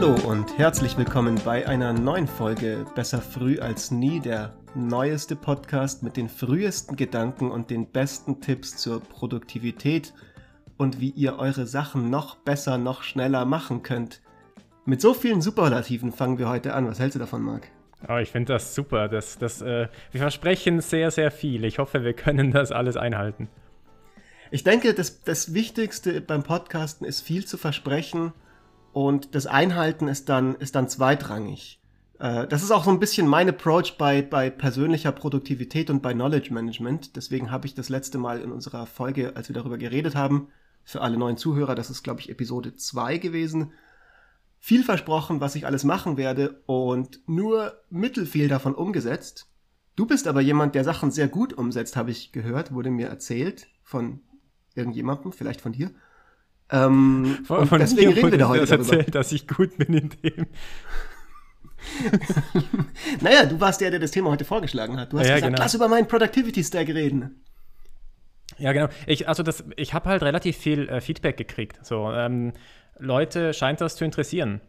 Hallo und herzlich willkommen bei einer neuen Folge Besser früh als nie, der neueste Podcast mit den frühesten Gedanken und den besten Tipps zur Produktivität und wie ihr eure Sachen noch besser, noch schneller machen könnt. Mit so vielen Superlativen fangen wir heute an. Was hältst du davon, Marc? Oh, ich finde das super. Das, das, äh, wir versprechen sehr, sehr viel. Ich hoffe, wir können das alles einhalten. Ich denke, das, das Wichtigste beim Podcasten ist viel zu versprechen und das Einhalten ist dann, ist dann zweitrangig. Äh, das ist auch so ein bisschen mein Approach bei, bei persönlicher Produktivität und bei Knowledge Management. Deswegen habe ich das letzte Mal in unserer Folge, als wir darüber geredet haben, für alle neuen Zuhörer, das ist, glaube ich, Episode 2 gewesen, viel versprochen, was ich alles machen werde und nur mittelfiel davon umgesetzt. Du bist aber jemand, der Sachen sehr gut umsetzt, habe ich gehört, wurde mir erzählt von irgendjemandem, vielleicht von dir. Ähm, von, von deswegen reden wir da heute das darüber. erzählt, dass ich gut bin in dem. naja, du warst der, der das Thema heute vorgeschlagen hat. Du hast ja, gesagt, genau. lass über meinen Productivity Stack reden. Ja, genau. Ich, also das, ich habe halt relativ viel äh, Feedback gekriegt. So, ähm, Leute scheint das zu interessieren.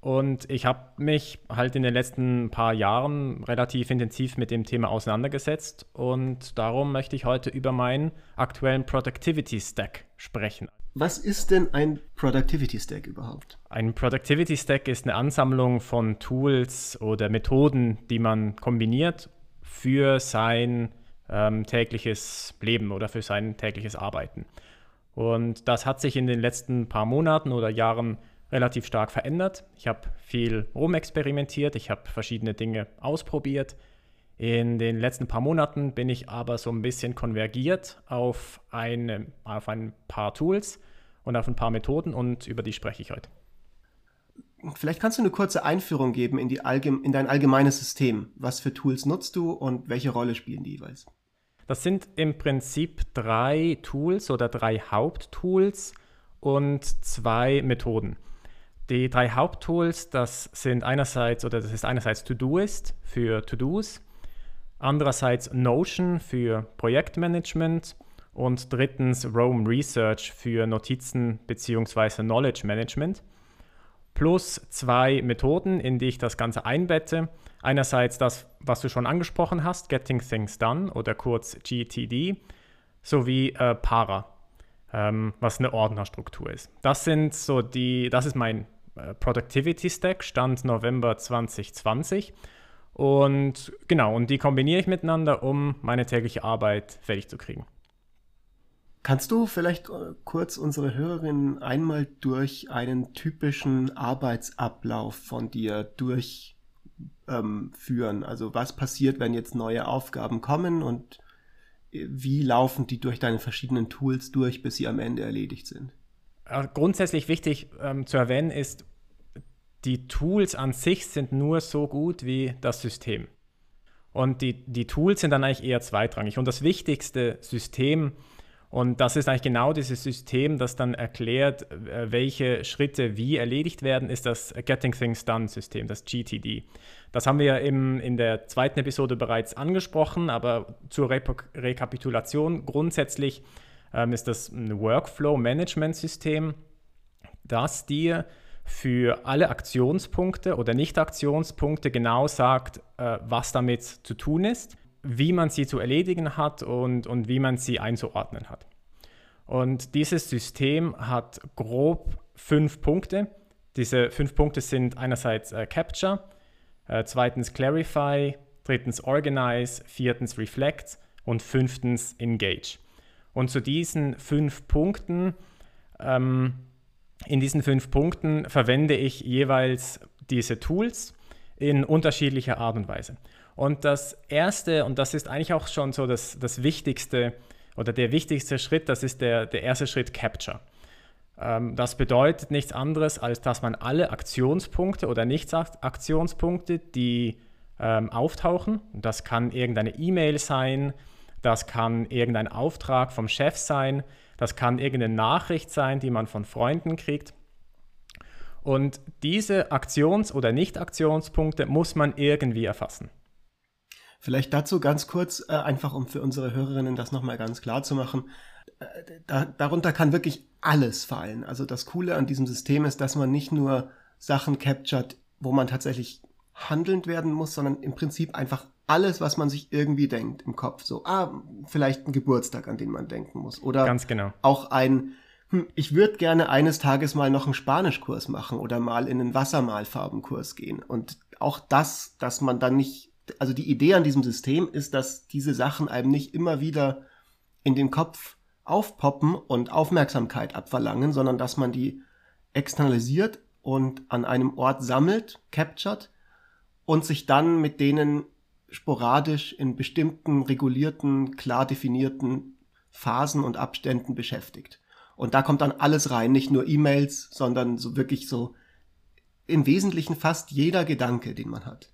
Und ich habe mich halt in den letzten paar Jahren relativ intensiv mit dem Thema auseinandergesetzt und darum möchte ich heute über meinen aktuellen Productivity Stack sprechen. Was ist denn ein Productivity Stack überhaupt? Ein Productivity Stack ist eine Ansammlung von Tools oder Methoden, die man kombiniert für sein ähm, tägliches Leben oder für sein tägliches Arbeiten. Und das hat sich in den letzten paar Monaten oder Jahren relativ stark verändert. Ich habe viel rumexperimentiert, ich habe verschiedene Dinge ausprobiert. In den letzten paar Monaten bin ich aber so ein bisschen konvergiert auf, eine, auf ein paar Tools und auf ein paar Methoden und über die spreche ich heute. Vielleicht kannst du eine kurze Einführung geben in, die in dein allgemeines System. Was für Tools nutzt du und welche Rolle spielen die jeweils? Das sind im Prinzip drei Tools oder drei Haupttools und zwei Methoden. Die drei Haupttools, das sind einerseits, oder das ist einerseits Todoist für To-Dos, andererseits Notion für Projektmanagement und drittens Rome Research für Notizen bzw. Knowledge Management. Plus zwei Methoden, in die ich das Ganze einbette. Einerseits das, was du schon angesprochen hast, Getting Things Done oder kurz GTD, sowie äh, Para, ähm, was eine Ordnerstruktur ist. Das sind so die, das ist mein äh, Productivity Stack, Stand November 2020. Und genau, und die kombiniere ich miteinander, um meine tägliche Arbeit fertig zu kriegen. Kannst du vielleicht äh, kurz unsere Hörerinnen einmal durch einen typischen Arbeitsablauf von dir durchführen? Ähm, also was passiert, wenn jetzt neue Aufgaben kommen und äh, wie laufen die durch deine verschiedenen Tools durch, bis sie am Ende erledigt sind? Grundsätzlich wichtig ähm, zu erwähnen ist, die Tools an sich sind nur so gut wie das System. Und die, die Tools sind dann eigentlich eher zweitrangig. Und das wichtigste System, und das ist eigentlich genau dieses System, das dann erklärt, äh, welche Schritte wie erledigt werden, ist das Getting Things Done System, das GTD. Das haben wir im, in der zweiten Episode bereits angesprochen, aber zur Re Rekapitulation grundsätzlich ähm, ist das ein Workflow-Management-System, das dir für alle Aktionspunkte oder Nicht-Aktionspunkte genau sagt, äh, was damit zu tun ist, wie man sie zu erledigen hat und, und wie man sie einzuordnen hat. Und dieses System hat grob fünf Punkte. Diese fünf Punkte sind einerseits äh, Capture, äh, zweitens Clarify, drittens Organize, viertens Reflect und fünftens Engage. Und zu diesen fünf Punkten ähm, in diesen fünf Punkten verwende ich jeweils diese Tools in unterschiedlicher Art und Weise. Und das erste, und das ist eigentlich auch schon so das, das Wichtigste oder der wichtigste Schritt, das ist der, der erste Schritt Capture. Ähm, das bedeutet nichts anderes, als dass man alle Aktionspunkte oder Nicht-Aktionspunkte, die ähm, auftauchen, das kann irgendeine E-Mail sein, das kann irgendein Auftrag vom Chef sein, das kann irgendeine Nachricht sein, die man von Freunden kriegt. Und diese Aktions- oder Nicht-Aktionspunkte muss man irgendwie erfassen. Vielleicht dazu ganz kurz, äh, einfach um für unsere Hörerinnen das nochmal ganz klar zu machen. Äh, da, darunter kann wirklich alles fallen. Also das Coole an diesem System ist, dass man nicht nur Sachen captured, wo man tatsächlich handelnd werden muss, sondern im Prinzip einfach alles, was man sich irgendwie denkt im Kopf. So, ah, vielleicht ein Geburtstag, an den man denken muss. Oder Ganz genau. auch ein, hm, ich würde gerne eines Tages mal noch einen Spanischkurs machen oder mal in einen Wassermalfarbenkurs gehen. Und auch das, dass man dann nicht, also die Idee an diesem System ist, dass diese Sachen einem nicht immer wieder in den Kopf aufpoppen und Aufmerksamkeit abverlangen, sondern dass man die externalisiert und an einem Ort sammelt, captured und sich dann mit denen sporadisch in bestimmten regulierten, klar definierten Phasen und Abständen beschäftigt. Und da kommt dann alles rein, nicht nur E-Mails, sondern so wirklich so im Wesentlichen fast jeder Gedanke, den man hat.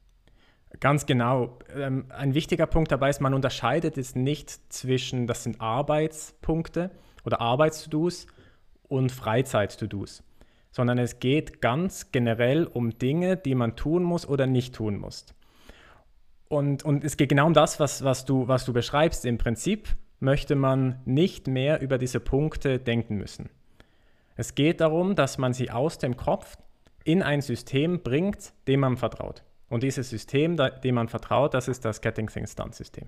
Ganz genau. Ähm, ein wichtiger Punkt dabei ist, man unterscheidet es nicht zwischen, das sind Arbeitspunkte oder Arbeits-To-Dos und Freizeit-To-Dos, sondern es geht ganz generell um Dinge, die man tun muss oder nicht tun muss. Und, und es geht genau um das, was, was, du, was du beschreibst. Im Prinzip möchte man nicht mehr über diese Punkte denken müssen. Es geht darum, dass man sie aus dem Kopf in ein System bringt, dem man vertraut. Und dieses System, dem man vertraut, das ist das Getting Things Done System.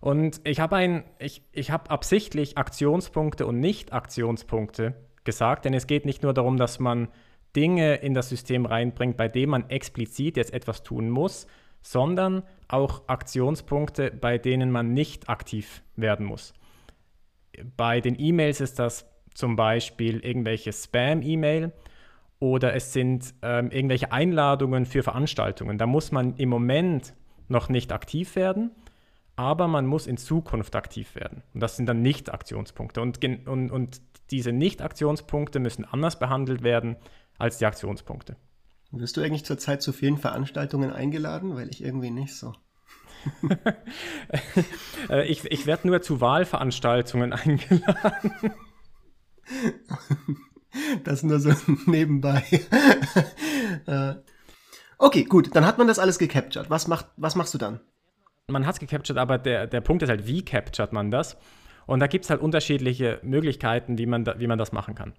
Und ich habe ich, ich habe absichtlich Aktionspunkte und Nicht-Aktionspunkte gesagt, denn es geht nicht nur darum, dass man Dinge in das System reinbringt, bei denen man explizit jetzt etwas tun muss, sondern auch Aktionspunkte, bei denen man nicht aktiv werden muss. Bei den E-Mails ist das zum Beispiel irgendwelche Spam-E-Mail oder es sind ähm, irgendwelche Einladungen für Veranstaltungen. Da muss man im Moment noch nicht aktiv werden, aber man muss in Zukunft aktiv werden. Und das sind dann Nicht-Aktionspunkte. Und, und, und diese Nicht-Aktionspunkte müssen anders behandelt werden als die Aktionspunkte. Wirst du eigentlich zurzeit zu vielen Veranstaltungen eingeladen? Weil ich irgendwie nicht so. Äh, ich ich werde nur zu Wahlveranstaltungen eingeladen. Das nur so nebenbei. Äh, okay, gut, dann hat man das alles gecaptured. Was, macht, was machst du dann? Man hat es gecaptured, aber der, der Punkt ist halt, wie captured man das? Und da gibt es halt unterschiedliche Möglichkeiten, wie man, da, wie man das machen kann.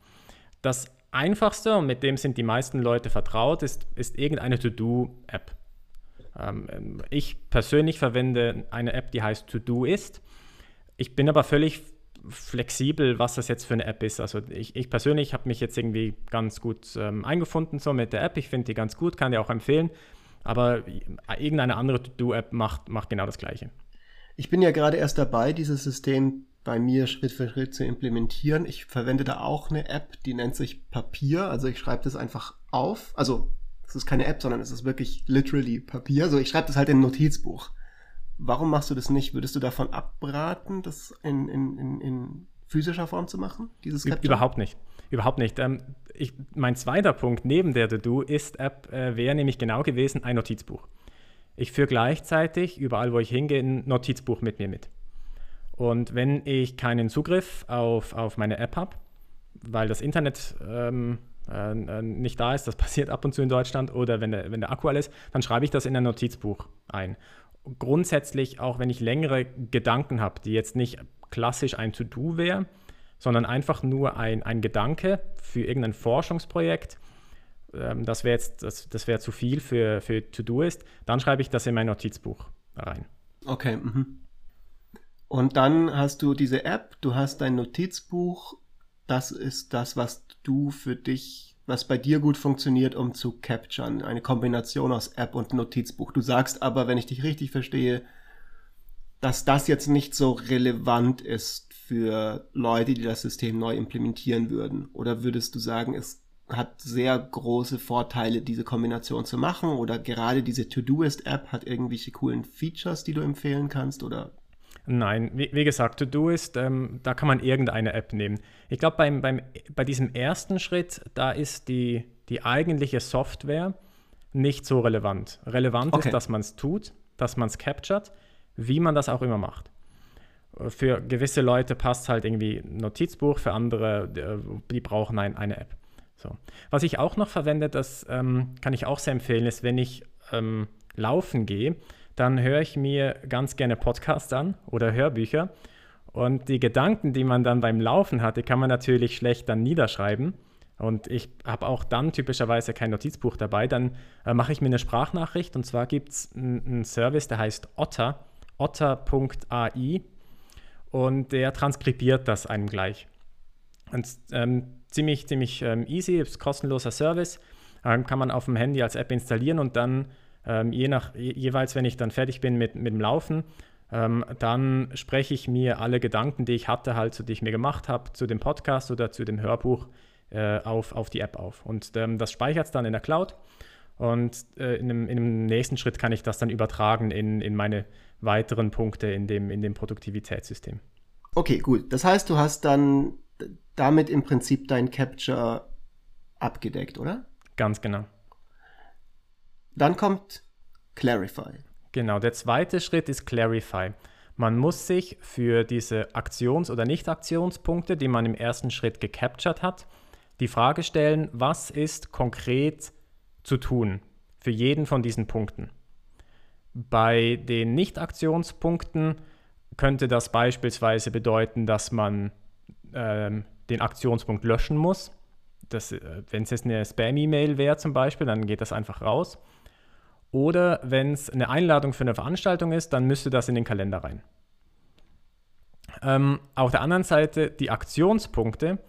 Das einfachste, und mit dem sind die meisten Leute vertraut, ist, ist irgendeine To-Do-App. Ähm, ich persönlich verwende eine App, die heißt To-Do ist. Ich bin aber völlig flexibel, was das jetzt für eine App ist. Also ich, ich persönlich habe mich jetzt irgendwie ganz gut ähm, eingefunden so mit der App. Ich finde die ganz gut, kann die auch empfehlen. Aber irgendeine andere To-Do-App macht, macht genau das Gleiche. Ich bin ja gerade erst dabei, dieses System bei mir Schritt für Schritt zu implementieren. Ich verwende da auch eine App, die nennt sich Papier. Also ich schreibe das einfach auf. Also es ist keine App, sondern es ist wirklich literally Papier. Also ich schreibe das halt in ein Notizbuch. Warum machst du das nicht? Würdest du davon abraten, das in, in, in, in physischer Form zu machen? Dieses Überhaupt nicht. Überhaupt nicht. Ähm, ich, mein zweiter Punkt neben der To-Do ist-App äh, wäre nämlich genau gewesen ein Notizbuch. Ich führe gleichzeitig überall, wo ich hingehe, ein Notizbuch mit mir mit. Und wenn ich keinen Zugriff auf, auf meine App habe, weil das Internet ähm, äh, äh nicht da ist, das passiert ab und zu in Deutschland, oder wenn der, wenn der Akku alles, dann schreibe ich das in ein Notizbuch ein grundsätzlich, auch wenn ich längere Gedanken habe, die jetzt nicht klassisch ein To-Do wäre, sondern einfach nur ein, ein Gedanke für irgendein Forschungsprojekt, ähm, das wäre jetzt, das, das wäre zu viel für, für To-Do ist, dann schreibe ich das in mein Notizbuch rein. Okay. Mhm. Und dann hast du diese App, du hast dein Notizbuch, das ist das, was du für dich was bei dir gut funktioniert, um zu capturen. Eine Kombination aus App und Notizbuch. Du sagst aber, wenn ich dich richtig verstehe, dass das jetzt nicht so relevant ist für Leute, die das System neu implementieren würden. Oder würdest du sagen, es hat sehr große Vorteile, diese Kombination zu machen? Oder gerade diese To-Doist-App hat irgendwelche coolen Features, die du empfehlen kannst? Oder Nein, wie, wie gesagt, To-Do ist, ähm, da kann man irgendeine App nehmen. Ich glaube, beim, beim, bei diesem ersten Schritt, da ist die, die eigentliche Software nicht so relevant. Relevant okay. ist, dass man es tut, dass man es captured, wie man das auch immer macht. Für gewisse Leute passt halt irgendwie ein Notizbuch, für andere, die brauchen ein, eine App. So. Was ich auch noch verwende, das ähm, kann ich auch sehr empfehlen, ist, wenn ich ähm, laufen gehe, dann höre ich mir ganz gerne Podcasts an oder Hörbücher. Und die Gedanken, die man dann beim Laufen hat, die kann man natürlich schlecht dann niederschreiben. und ich habe auch dann typischerweise kein Notizbuch dabei, dann äh, mache ich mir eine Sprachnachricht und zwar gibt es einen Service, der heißt Otter, otter.ai und der transkribiert das einem gleich. Und ähm, ziemlich, ziemlich ähm, easy, ist kostenloser Service, ähm, kann man auf dem Handy als App installieren und dann ähm, je nach, je, jeweils, wenn ich dann fertig bin mit, mit dem Laufen, ähm, dann spreche ich mir alle Gedanken, die ich hatte, halt, so, die ich mir gemacht habe, zu dem Podcast oder zu dem Hörbuch äh, auf, auf die App auf. Und ähm, das speichert es dann in der Cloud. Und äh, in, einem, in, einem, nächsten Schritt kann ich das dann übertragen in, in meine weiteren Punkte in dem, in dem Produktivitätssystem. Okay, gut. Das heißt, du hast dann damit im Prinzip dein Capture abgedeckt, oder? Ganz genau. Dann kommt Clarify. Genau, der zweite Schritt ist Clarify. Man muss sich für diese Aktions- oder Nicht-Aktionspunkte, die man im ersten Schritt gecaptured hat, die Frage stellen, was ist konkret zu tun für jeden von diesen Punkten. Bei den Nicht-Aktionspunkten könnte das beispielsweise bedeuten, dass man ähm, den Aktionspunkt löschen muss. äh, Wenn es jetzt eine Spam-E-Mail wäre zum Beispiel, dann geht das einfach raus. Oder wenn es eine Einladung für eine Veranstaltung ist, dann müsste das in den Kalender rein. Ähm, auf der anderen Seite, die Aktionspunkte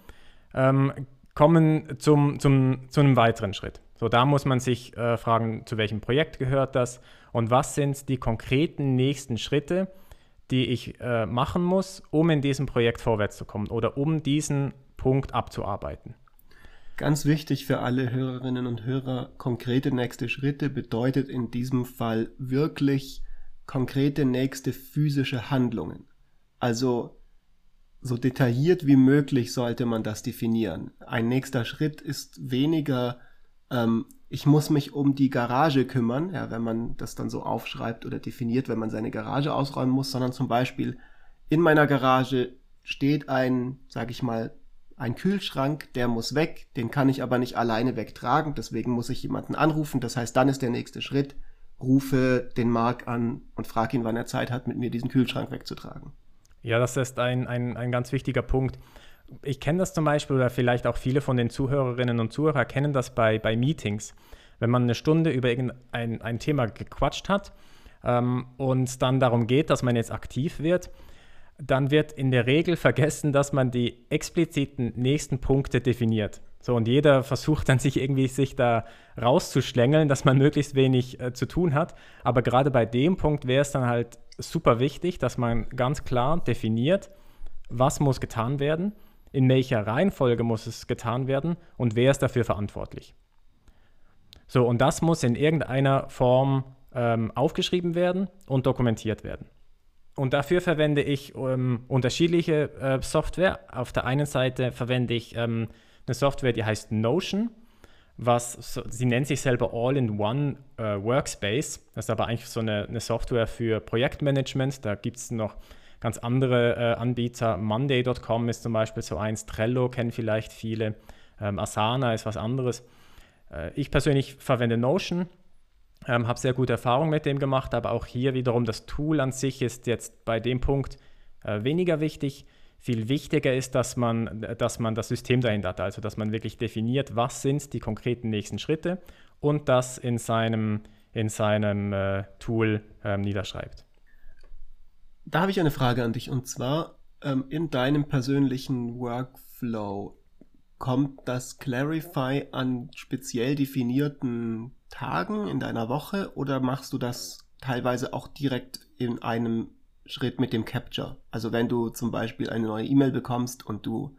ähm, kommen zum, zum, zu einem weiteren Schritt. So, da muss man sich äh, fragen, zu welchem Projekt gehört das und was sind die konkreten nächsten Schritte, die ich äh, machen muss, um in diesem Projekt vorwärts zu kommen oder um diesen Punkt abzuarbeiten. Ganz wichtig für alle Hörerinnen und Hörer, konkrete nächste Schritte bedeutet in diesem Fall wirklich konkrete nächste physische Handlungen. Also so detailliert wie möglich sollte man das definieren. Ein nächster Schritt ist weniger, ähm, ich muss mich um die Garage kümmern, ja, wenn man das dann so aufschreibt oder definiert, wenn man seine Garage ausräumen muss, sondern zum Beispiel in meiner Garage steht ein, sag ich mal, ein Kühlschrank, der muss weg, den kann ich aber nicht alleine wegtragen, deswegen muss ich jemanden anrufen. Das heißt, dann ist der nächste Schritt, rufe den Mark an und frage ihn, wann er Zeit hat, mit mir diesen Kühlschrank wegzutragen. Ja, das ist ein, ein, ein ganz wichtiger Punkt. Ich kenne das zum Beispiel, oder vielleicht auch viele von den Zuhörerinnen und Zuhörern kennen das bei, bei Meetings. Wenn man eine Stunde über irgendein ein Thema gequatscht hat ähm, und dann darum geht, dass man jetzt aktiv wird, dann wird in der Regel vergessen, dass man die expliziten nächsten Punkte definiert. So, und jeder versucht dann sich irgendwie sich da rauszuschlängeln, dass man möglichst wenig äh, zu tun hat. Aber gerade bei dem Punkt wäre es dann halt super wichtig, dass man ganz klar definiert, was muss getan werden, in welcher Reihenfolge muss es getan werden und wer ist dafür verantwortlich. So, und das muss in irgendeiner Form ähm, aufgeschrieben werden und dokumentiert werden. Und dafür verwende ich ähm, unterschiedliche äh, Software. Auf der einen Seite verwende ich ähm, eine Software, die heißt Notion, was so, sie nennt sich selber All-in-One äh, Workspace. Das ist aber eigentlich so eine, eine Software für Projektmanagement. Da gibt es noch ganz andere äh, Anbieter. Monday.com ist zum Beispiel so eins, Trello kennen vielleicht viele, ähm, Asana ist was anderes. Äh, ich persönlich verwende Notion ähm, habe sehr gute Erfahrungen mit dem gemacht, aber auch hier wiederum das Tool an sich ist jetzt bei dem Punkt äh, weniger wichtig. Viel wichtiger ist, dass man, dass man das System dahinter hat, also dass man wirklich definiert, was sind die konkreten nächsten Schritte und das in seinem, in seinem äh, Tool ähm, niederschreibt. Da habe ich eine Frage an dich und zwar ähm, in deinem persönlichen Workflow kommt das Clarify an speziell definierten Tagen in deiner Woche oder machst du das teilweise auch direkt in einem Schritt mit dem Capture? Also wenn du zum Beispiel eine neue E-Mail bekommst und du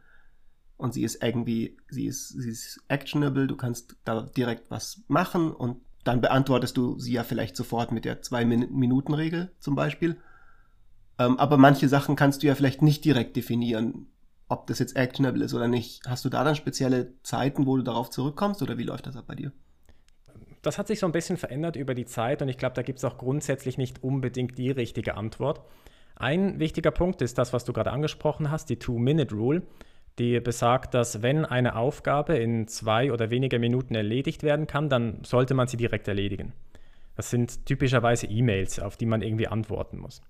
und sie ist irgendwie, sie ist, sie ist actionable, du kannst da direkt was machen und dann beantwortest du sie ja vielleicht sofort mit der Zwei-Minuten-Regel zum Beispiel. Ähm, aber manche Sachen kannst du ja vielleicht nicht direkt definieren, ob das jetzt actionable ist oder nicht. Hast du da dann spezielle Zeiten, wo du darauf zurückkommst oder wie läuft das ab bei dir? das hat sich so ein bisschen verändert über die Zeit und ich glaube, da gibt es auch grundsätzlich nicht unbedingt die richtige Antwort. Ein wichtiger Punkt ist das, was du gerade angesprochen hast, die Two-Minute-Rule, die besagt, dass wenn eine Aufgabe in zwei oder weniger Minuten erledigt werden kann, dann sollte man sie direkt erledigen. Das sind typischerweise E-Mails, auf die man irgendwie antworten muss.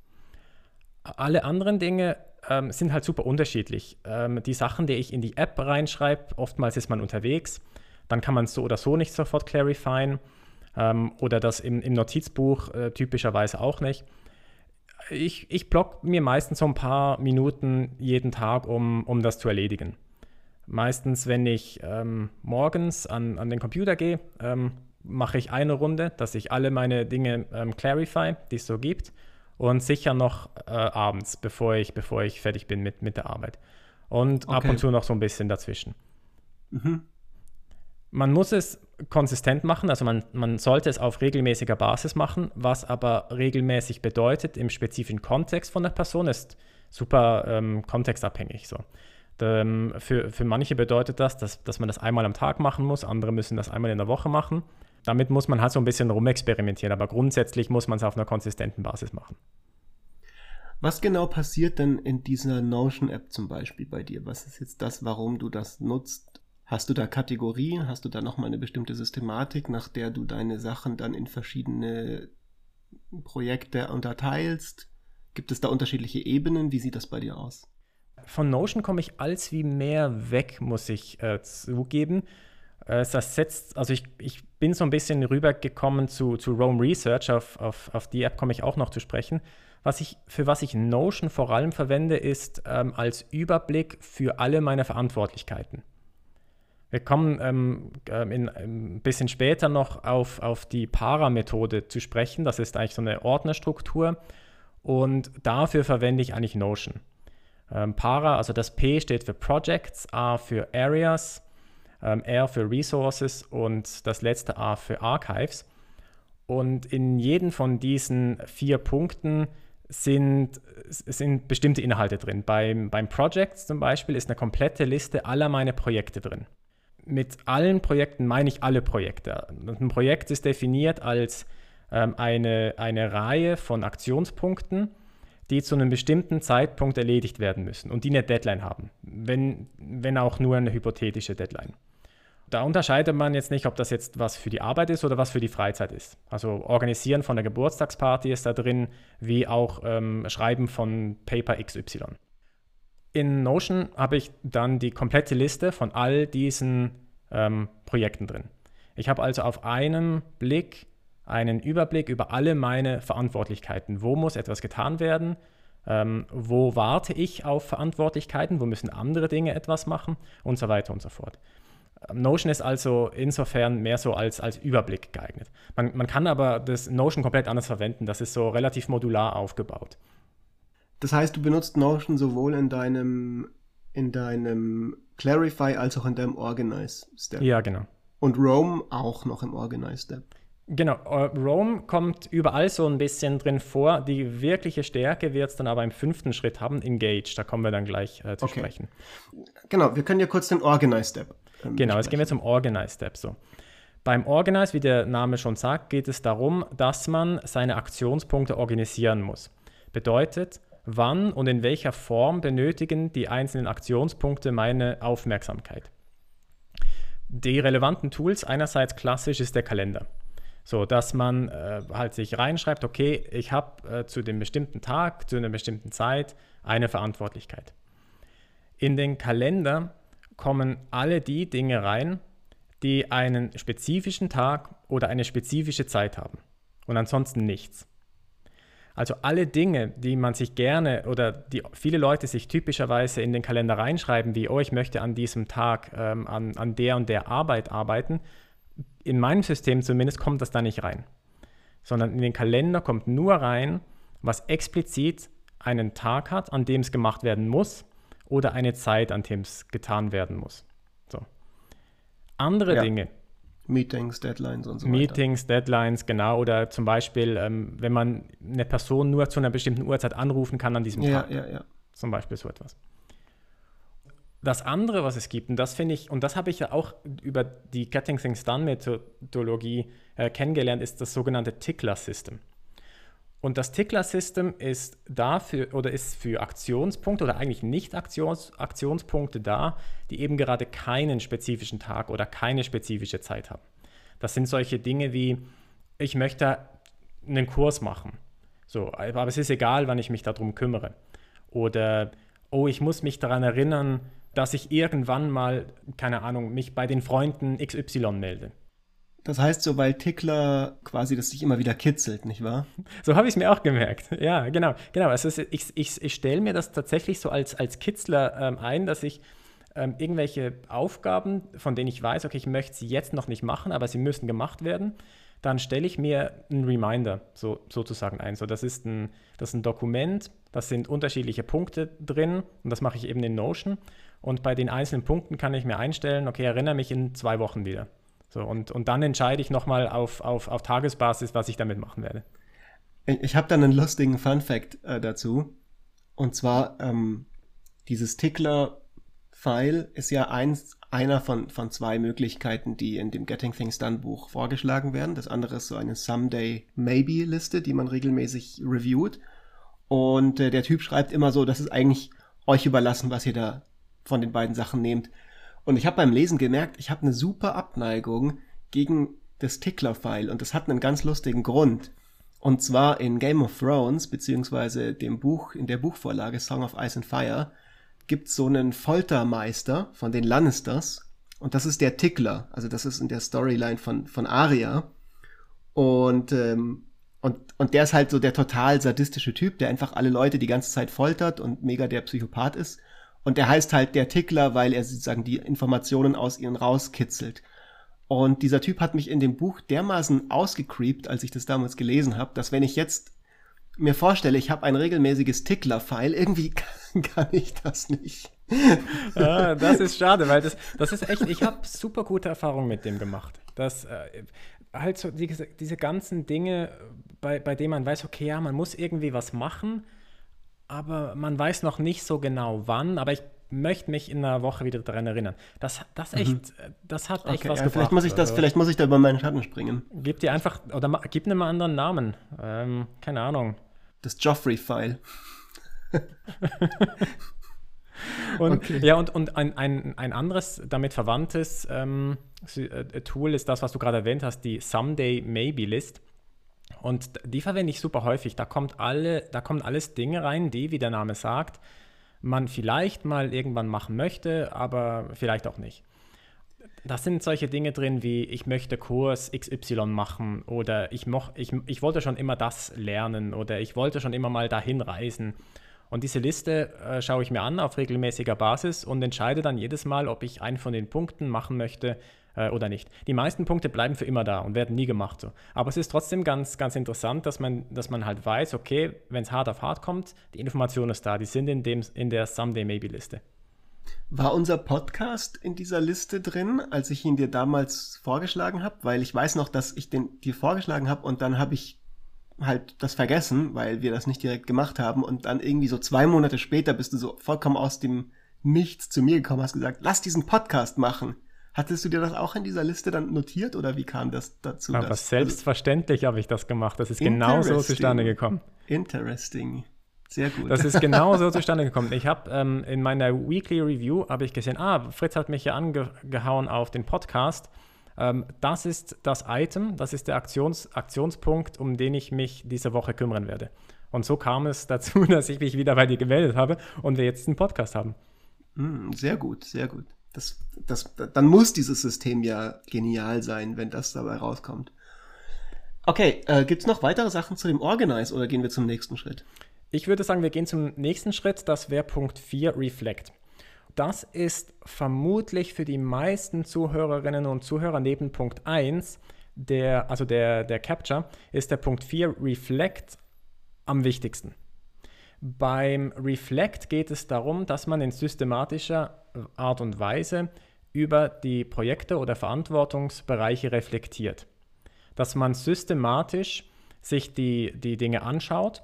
Alle anderen Dinge ähm, sind halt super unterschiedlich. Ähm, die Sachen, die ich in die App reinschreibe, oftmals ist man unterwegs, dann kann man es so oder so nicht sofort clarifyen ähm, oder das im, im Notizbuch äh, typischerweise auch nicht. Ich, ich block mir meistens so ein paar Minuten jeden Tag, um, um das zu erledigen. Meistens, wenn ich ähm, morgens an, an den Computer gehe, ähm, mache ich eine Runde, dass ich alle meine Dinge ähm, clarify, die es so gibt. Und sicher noch äh, abends, bevor ich, bevor ich fertig bin mit, mit der Arbeit. Und okay. ab und zu noch so ein bisschen dazwischen. Mhm. Man muss es konsistent machen, also man, man sollte es auf regelmäßiger Basis machen, was aber regelmäßig bedeutet im spezifischen Kontext von der Person, ist super ähm, kontextabhängig. So. Ähm, für, für manche bedeutet das, dass, dass man das einmal am Tag machen muss, andere müssen das einmal in der Woche machen. Damit muss man halt so ein bisschen rumexperimentieren, aber grundsätzlich muss man es auf einer konsistenten Basis machen. Was genau passiert denn in dieser Notion-App zum Beispiel bei dir? Was ist jetzt das, warum du das nutzt? Hast du da Kategorien? Hast du da nochmal eine bestimmte Systematik, nach der du deine Sachen dann in verschiedene Projekte unterteilst? Gibt es da unterschiedliche Ebenen? Wie sieht das bei dir aus? Von Notion komme ich als wie mehr weg, muss ich äh, zugeben. Äh, das setzt, also ich, ich bin so ein bisschen rübergekommen zu, zu Rome Research, auf, auf, auf die App komme ich auch noch zu sprechen. Was ich, für was ich Notion vor allem verwende, ist ähm, als Überblick für alle meine Verantwortlichkeiten. Wir kommen ähm, ähm in, ein bisschen später noch auf, auf die Para-Methode zu sprechen. Das ist eigentlich so eine Ordnerstruktur. Und dafür verwende ich eigentlich Notion. Ähm, Para, also das P steht für Projects, A für Areas, ähm, R für Resources und das letzte A für Archives. Und in jedem von diesen vier Punkten sind, sind bestimmte Inhalte drin. Beim, beim Projects zum Beispiel ist eine komplette Liste aller meiner Projekte drin. Mit allen Projekten meine ich alle Projekte. Ein Projekt ist definiert als ähm, eine, eine Reihe von Aktionspunkten, die zu einem bestimmten Zeitpunkt erledigt werden müssen und die eine Deadline haben, wenn, wenn auch nur eine hypothetische Deadline. Da unterscheidet man jetzt nicht, ob das jetzt was für die Arbeit ist oder was für die Freizeit ist. Also Organisieren von der Geburtstagsparty ist da drin, wie auch ähm, Schreiben von Paper XY. In Notion habe ich dann die komplette Liste von all diesen ähm, Projekten drin. Ich habe also auf einem Blick einen Überblick über alle meine Verantwortlichkeiten. Wo muss etwas getan werden? Ähm, wo warte ich auf Verantwortlichkeiten? Wo müssen andere Dinge etwas machen? Und so weiter und so fort. Notion ist also insofern mehr so als, als Überblick geeignet. Man, man kann aber das Notion komplett anders verwenden. Das ist so relativ modular aufgebaut. Das heißt, du benutzt Notion sowohl in deinem, in deinem Clarify als auch in deinem Organize Step. Ja, genau. Und Rome auch noch im Organize Step. Genau, äh, Rome kommt überall so ein bisschen drin vor. Die wirkliche Stärke wird es dann aber im fünften Schritt haben, Engage. Da kommen wir dann gleich äh, zu okay. sprechen. Genau, wir können ja kurz den Organize Step. Ähm, genau, jetzt gehen wir zum Organize Step. So. Beim Organize, wie der Name schon sagt, geht es darum, dass man seine Aktionspunkte organisieren muss. Bedeutet, wann und in welcher Form benötigen die einzelnen Aktionspunkte meine Aufmerksamkeit. Die relevanten Tools einerseits klassisch ist der Kalender. So, dass man äh, halt sich reinschreibt, okay, ich habe äh, zu dem bestimmten Tag, zu einer bestimmten Zeit eine Verantwortlichkeit. In den Kalender kommen alle die Dinge rein, die einen spezifischen Tag oder eine spezifische Zeit haben und ansonsten nichts. Also alle Dinge, die man sich gerne oder die viele Leute sich typischerweise in den Kalender reinschreiben, wie, oh, ich möchte an diesem Tag ähm, an, an der und der Arbeit arbeiten, in meinem System zumindest kommt das da nicht rein. Sondern in den Kalender kommt nur rein, was explizit einen Tag hat, an dem es gemacht werden muss oder eine Zeit, an dem es getan werden muss. So. Andere ja. Dinge. Meetings, Deadlines und so weiter. Meetings, Deadlines, genau. Oder zum Beispiel, ähm, wenn man eine Person nur zu einer bestimmten Uhrzeit anrufen kann an diesem ja, Tag. Ja, ja. Zum Beispiel so etwas das andere, was es gibt, und das finde ich, und das habe ich ja auch über die Getting Things Done Methodologie äh, kennengelernt, ist das sogenannte Tickler System. Und das Tickler System ist dafür oder ist für Aktionspunkte oder eigentlich nicht Aktions, Aktionspunkte da, die eben gerade keinen spezifischen Tag oder keine spezifische Zeit haben. Das sind solche Dinge wie, ich möchte einen Kurs machen. So, aber es ist egal, wann ich mich darum kümmere. Oder oh, ich muss mich daran erinnern, dass ich irgendwann mal, keine Ahnung, mich bei den Freunden XY melde. Das heißt so, weil Tickler quasi das sich immer wieder kitzelt, nicht wahr? So habe ich es mir auch gemerkt. Ja, genau. genau. Also ich, ich, ich stelle mir das tatsächlich so als, als Kitzler ähm, ein, dass ich ähm, irgendwelche Aufgaben, von denen ich weiß, okay, ich möchte sie jetzt noch nicht machen, aber sie müssen gemacht werden, dann stelle ich mir einen Reminder so, sozusagen ein. So, das, ist ein, das ist ein Dokument, das sind unterschiedliche Punkte drin und das mache ich eben in Notion. Und bei den einzelnen Punkten kann ich mir einstellen, okay, erinnere mich in zwei Wochen wieder. So, und, und dann entscheide ich nochmal auf, auf, auf Tagesbasis, was ich damit machen werde. Ich habe dann einen lustigen Fun Fact äh, dazu. Und zwar, ähm, dieses Tickler-File ist ja eins, einer von, von zwei Möglichkeiten, die in dem Getting Things Done Buch vorgeschlagen werden. Das andere ist so eine Someday Maybe Liste, die man regelmäßig reviewt. Und äh, der Typ schreibt immer so, das ist eigentlich euch überlassen, was ihr da von den beiden Sachen nehmt. Und ich habe beim Lesen gemerkt, ich habe eine super Abneigung gegen das Tickler-File und das hat einen ganz lustigen Grund. Und zwar in Game of Thrones, beziehungsweise dem Buch, in der Buchvorlage Song of Ice and Fire, gibt so einen Foltermeister von den Lannisters und das ist der Tickler. Also das ist in der Storyline von, von Arya. Und, ähm, und, und der ist halt so der total sadistische Typ, der einfach alle Leute die ganze Zeit foltert und mega der Psychopath ist. Und der heißt halt der Tickler, weil er sozusagen die Informationen aus ihnen rauskitzelt. Und dieser Typ hat mich in dem Buch dermaßen ausgecreept, als ich das damals gelesen habe, dass wenn ich jetzt mir vorstelle, ich habe ein regelmäßiges Tickler-File, irgendwie kann, ich das nicht. ah, das ist schade, weil das, das ist echt, ich habe super gute Erfahrungen mit dem gemacht. Das, äh, halt so diese, diese ganzen Dinge, bei, bei denen man weiß, okay, ja, man muss irgendwie was machen, aber man weiß noch nicht so genau wann, aber ich möchte mich in einer Woche wieder daran erinnern. Das, das, echt, mhm. das hat echt okay, was ja, gebracht. Vielleicht muss, ich das, vielleicht muss ich da über meinen Schatten springen. Gib dir einfach, oder gib einem anderen Namen. Ähm, keine Ahnung. Das Joffrey-File. und, okay. Ja, und, und ein, ein, ein anderes damit verwandtes ähm, äh, Tool ist das, was du gerade erwähnt hast, die Someday Maybe List. Und die verwende ich super häufig. Da kommt alle, da kommen alles Dinge rein, die, wie der Name sagt, man vielleicht mal irgendwann machen möchte, aber vielleicht auch nicht. Da sind solche Dinge drin wie, ich möchte Kurs XY machen oder ich, moch, ich, ich wollte schon immer das lernen oder ich wollte schon immer mal dahin reisen. Und diese Liste äh, schaue ich mir an auf regelmäßiger Basis und entscheide dann jedes Mal, ob ich einen von den Punkten machen möchte, äh, oder nicht. Die meisten Punkte bleiben für immer da und werden nie gemacht. So. Aber es ist trotzdem ganz, ganz interessant, dass man, dass man halt weiß, okay, wenn es hart auf hart kommt, die Information ist da, die sind in, dem, in der Someday Maybe Liste. War unser Podcast in dieser Liste drin, als ich ihn dir damals vorgeschlagen habe? Weil ich weiß noch, dass ich den dir vorgeschlagen habe und dann habe ich halt das vergessen, weil wir das nicht direkt gemacht haben und dann irgendwie so zwei Monate später bist du so vollkommen aus dem Nichts zu mir gekommen, hast gesagt, lass diesen Podcast machen. Hattest du dir das auch in dieser Liste dann notiert oder wie kam das dazu? Aber dass, selbstverständlich habe ich das gemacht. Das ist genau so zustande gekommen. Interesting. Sehr gut. Das ist genau so zustande gekommen. Ich habe ähm, in meiner Weekly Review habe ich gesehen, ah, Fritz hat mich ja angehauen auf den Podcast. Ähm, das ist das Item, das ist der Aktions Aktionspunkt, um den ich mich diese Woche kümmern werde. Und so kam es dazu, dass ich mich wieder bei dir gemeldet habe und wir jetzt einen Podcast haben. Mm, sehr gut, sehr gut. Das, das, dann muss dieses System ja genial sein, wenn das dabei rauskommt. Okay, äh, gibt es noch weitere Sachen zu dem Organize oder gehen wir zum nächsten Schritt? Ich würde sagen, wir gehen zum nächsten Schritt. Das wäre Punkt 4, Reflect. Das ist vermutlich für die meisten Zuhörerinnen und Zuhörer neben Punkt 1, der, also der, der Capture, ist der Punkt 4, Reflect, am wichtigsten. Beim Reflect geht es darum, dass man in systematischer Art und Weise über die Projekte oder Verantwortungsbereiche reflektiert. Dass man systematisch sich die, die Dinge anschaut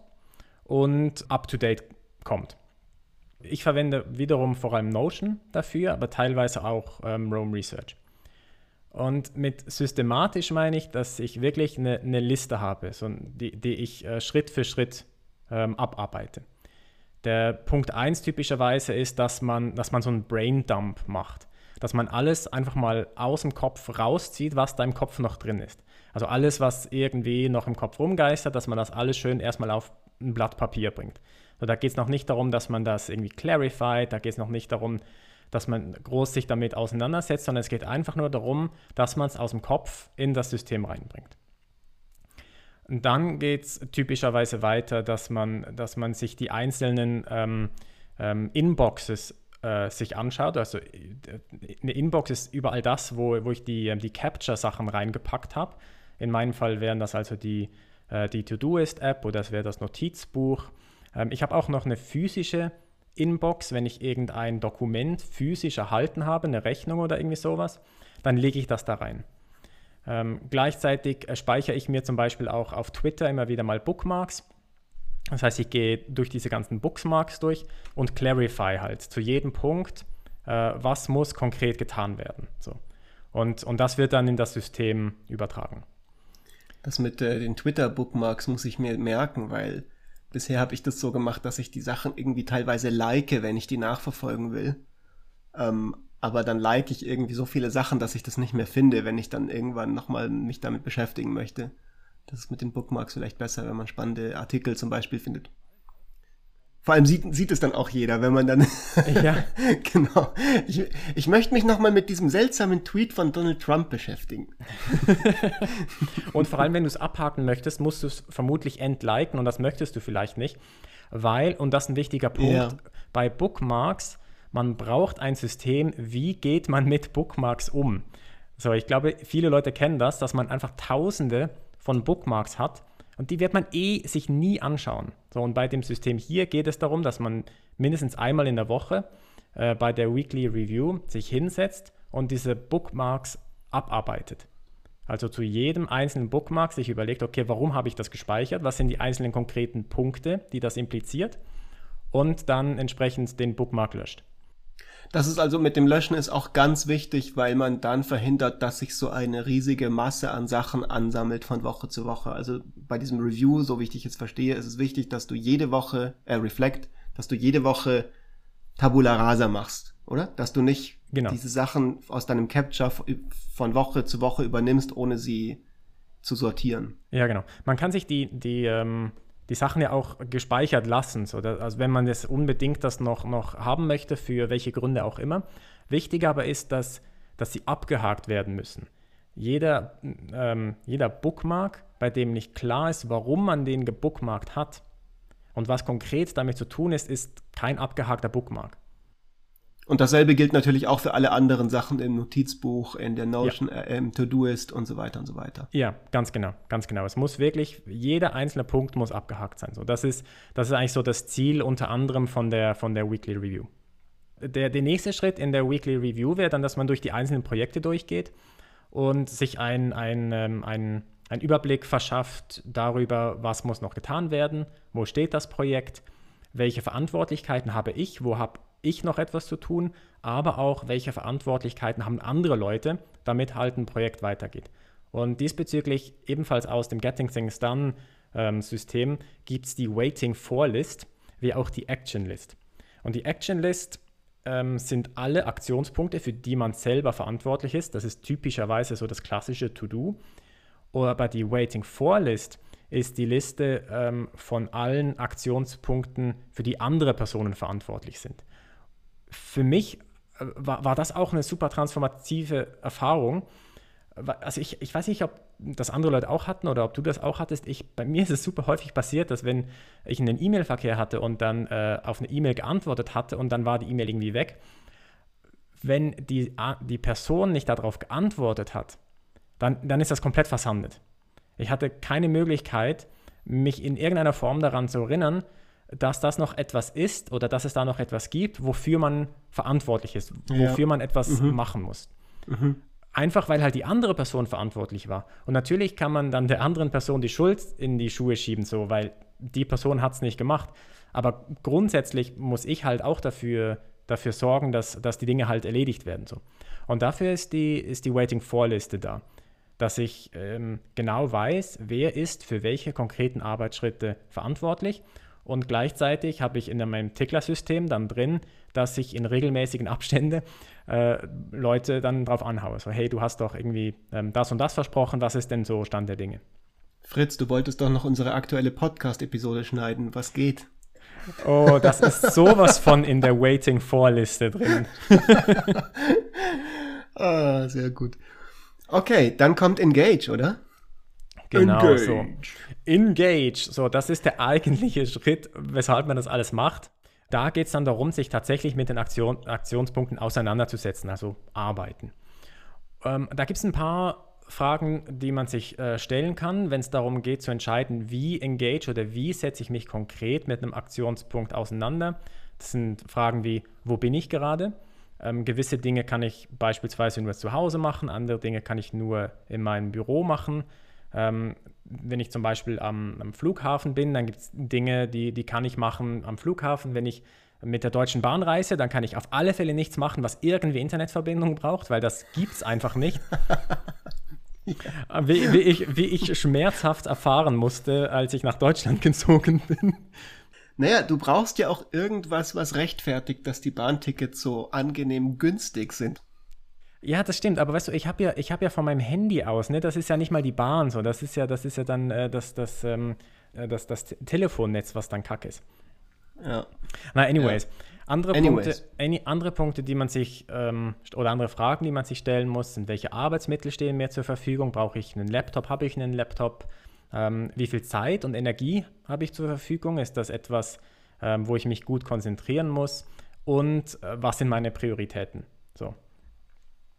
und up-to-date kommt. Ich verwende wiederum vor allem Notion dafür, aber teilweise auch ähm, Rome Research. Und mit systematisch meine ich, dass ich wirklich eine, eine Liste habe, so, die, die ich äh, Schritt für Schritt ähm, abarbeite. Der Punkt 1 typischerweise ist, dass man, dass man so einen Braindump macht. Dass man alles einfach mal aus dem Kopf rauszieht, was da im Kopf noch drin ist. Also alles, was irgendwie noch im Kopf rumgeistert, dass man das alles schön erstmal auf ein Blatt Papier bringt. So, da geht es noch nicht darum, dass man das irgendwie clarified, da geht es noch nicht darum, dass man groß sich damit auseinandersetzt, sondern es geht einfach nur darum, dass man es aus dem Kopf in das System reinbringt. Dann geht es typischerweise weiter, dass man, dass man sich die einzelnen ähm, ähm, Inboxes äh, sich anschaut. Also äh, eine Inbox ist überall das, wo, wo ich die, ähm, die Capture-Sachen reingepackt habe. In meinem Fall wären das also die, äh, die To-Do-Ist-App oder das wäre das Notizbuch. Ähm, ich habe auch noch eine physische Inbox, wenn ich irgendein Dokument physisch erhalten habe, eine Rechnung oder irgendwie sowas, dann lege ich das da rein. Ähm, gleichzeitig äh, speichere ich mir zum Beispiel auch auf Twitter immer wieder mal Bookmarks. Das heißt, ich gehe durch diese ganzen Bookmarks durch und clarify halt zu jedem Punkt, äh, was muss konkret getan werden. So. Und, und das wird dann in das System übertragen. Das mit äh, den Twitter-Bookmarks muss ich mir merken, weil bisher habe ich das so gemacht, dass ich die Sachen irgendwie teilweise like, wenn ich die nachverfolgen will. Ähm, aber dann like ich irgendwie so viele Sachen, dass ich das nicht mehr finde, wenn ich dann irgendwann nochmal mich damit beschäftigen möchte. Das ist mit den Bookmarks vielleicht besser, wenn man spannende Artikel zum Beispiel findet. Vor allem sieht, sieht es dann auch jeder, wenn man dann. Ja. genau. Ich, ich möchte mich nochmal mit diesem seltsamen Tweet von Donald Trump beschäftigen. und vor allem, wenn du es abhaken möchtest, musst du es vermutlich entliken und das möchtest du vielleicht nicht. Weil, und das ist ein wichtiger Punkt, ja. bei Bookmarks, man braucht ein System, wie geht man mit Bookmarks um. So, ich glaube, viele Leute kennen das, dass man einfach tausende von Bookmarks hat und die wird man eh sich nie anschauen. So, und bei dem System hier geht es darum, dass man mindestens einmal in der Woche äh, bei der Weekly Review sich hinsetzt und diese Bookmarks abarbeitet. Also zu jedem einzelnen Bookmark sich überlegt, okay, warum habe ich das gespeichert? Was sind die einzelnen konkreten Punkte, die das impliziert? Und dann entsprechend den Bookmark löscht. Das ist also mit dem Löschen ist auch ganz wichtig, weil man dann verhindert, dass sich so eine riesige Masse an Sachen ansammelt von Woche zu Woche. Also bei diesem Review, so wie ich dich jetzt verstehe, ist es wichtig, dass du jede Woche, äh, Reflect, dass du jede Woche Tabula Rasa machst, oder? Dass du nicht genau. diese Sachen aus deinem Capture von Woche zu Woche übernimmst, ohne sie zu sortieren. Ja, genau. Man kann sich die, die ähm, die Sachen ja auch gespeichert lassen. So, also wenn man das unbedingt das noch, noch haben möchte, für welche Gründe auch immer. Wichtig aber ist, dass, dass sie abgehakt werden müssen. Jeder, ähm, jeder Bookmark, bei dem nicht klar ist, warum man den gebookmarkt hat und was konkret damit zu tun ist, ist kein abgehakter Bookmark. Und dasselbe gilt natürlich auch für alle anderen Sachen im Notizbuch, in der Notion, ja. äh, im To-Do-Ist und so weiter und so weiter. Ja, ganz genau, ganz genau. Es muss wirklich, jeder einzelne Punkt muss abgehakt sein. So, das, ist, das ist eigentlich so das Ziel unter anderem von der, von der Weekly Review. Der, der nächste Schritt in der Weekly Review wäre dann, dass man durch die einzelnen Projekte durchgeht und sich ein, ein, ähm, ein, einen Überblick verschafft darüber, was muss noch getan werden, wo steht das Projekt, welche Verantwortlichkeiten habe ich, wo habe ich noch etwas zu tun, aber auch welche Verantwortlichkeiten haben andere Leute, damit halt ein Projekt weitergeht. Und diesbezüglich ebenfalls aus dem Getting Things Done ähm, System gibt es die Waiting For List wie auch die Action List. Und die Action List ähm, sind alle Aktionspunkte, für die man selber verantwortlich ist. Das ist typischerweise so das klassische To-Do. Aber die Waiting For List ist die Liste ähm, von allen Aktionspunkten, für die andere Personen verantwortlich sind für mich äh, war, war das auch eine super transformative Erfahrung. Also ich, ich weiß nicht, ob das andere Leute auch hatten oder ob du das auch hattest. Ich, bei mir ist es super häufig passiert, dass wenn ich einen E-Mail-Verkehr hatte und dann äh, auf eine E-Mail geantwortet hatte und dann war die E-Mail irgendwie weg, wenn die, die Person nicht darauf geantwortet hat, dann, dann ist das komplett versandet. Ich hatte keine Möglichkeit, mich in irgendeiner Form daran zu erinnern, dass das noch etwas ist oder dass es da noch etwas gibt, wofür man verantwortlich ist, ja. wofür man etwas mhm. machen muss. Mhm. Einfach weil halt die andere Person verantwortlich war. Und natürlich kann man dann der anderen Person die Schuld in die Schuhe schieben, so, weil die Person hat es nicht gemacht. Aber grundsätzlich muss ich halt auch dafür, dafür sorgen, dass, dass die Dinge halt erledigt werden. So. Und dafür ist die, ist die Waiting-For-Liste da. Dass ich ähm, genau weiß, wer ist für welche konkreten Arbeitsschritte verantwortlich und gleichzeitig habe ich in meinem Tickler-System dann drin, dass ich in regelmäßigen Abständen äh, Leute dann drauf anhaue. So, hey, du hast doch irgendwie ähm, das und das versprochen, was ist denn so Stand der Dinge? Fritz, du wolltest doch noch unsere aktuelle Podcast-Episode schneiden. Was geht? Oh, das ist sowas von in der Waiting for Liste drin. ah, sehr gut. Okay, dann kommt Engage, oder? Genau Engage. so. Engage, so, das ist der eigentliche Schritt, weshalb man das alles macht. Da geht es dann darum, sich tatsächlich mit den Aktion, Aktionspunkten auseinanderzusetzen, also arbeiten. Ähm, da gibt es ein paar Fragen, die man sich äh, stellen kann, wenn es darum geht zu entscheiden, wie engage oder wie setze ich mich konkret mit einem Aktionspunkt auseinander. Das sind Fragen wie, wo bin ich gerade? Ähm, gewisse Dinge kann ich beispielsweise nur zu Hause machen, andere Dinge kann ich nur in meinem Büro machen. Ähm, wenn ich zum Beispiel am, am Flughafen bin, dann gibt es Dinge, die, die kann ich machen am Flughafen. Wenn ich mit der Deutschen Bahn reise, dann kann ich auf alle Fälle nichts machen, was irgendwie Internetverbindung braucht, weil das gibt es einfach nicht. ja. wie, wie, ich, wie ich schmerzhaft erfahren musste, als ich nach Deutschland gezogen bin. Naja, du brauchst ja auch irgendwas, was rechtfertigt, dass die Bahntickets so angenehm günstig sind. Ja, das stimmt, aber weißt du, ich habe ja, ich ja von meinem Handy aus, ne, das ist ja nicht mal die Bahn so, das ist ja, das ist ja dann äh, das, das, ähm, äh, das, das Telefonnetz, was dann kacke ist. Ja. Na, anyways. Ja. Andere, anyways. Punkte, any, andere Punkte, die man sich, ähm, oder andere Fragen, die man sich stellen muss, sind, welche Arbeitsmittel stehen mir zur Verfügung? Brauche ich einen Laptop? Habe ich einen Laptop? Ähm, wie viel Zeit und Energie habe ich zur Verfügung? Ist das etwas, ähm, wo ich mich gut konzentrieren muss? Und äh, was sind meine Prioritäten? So.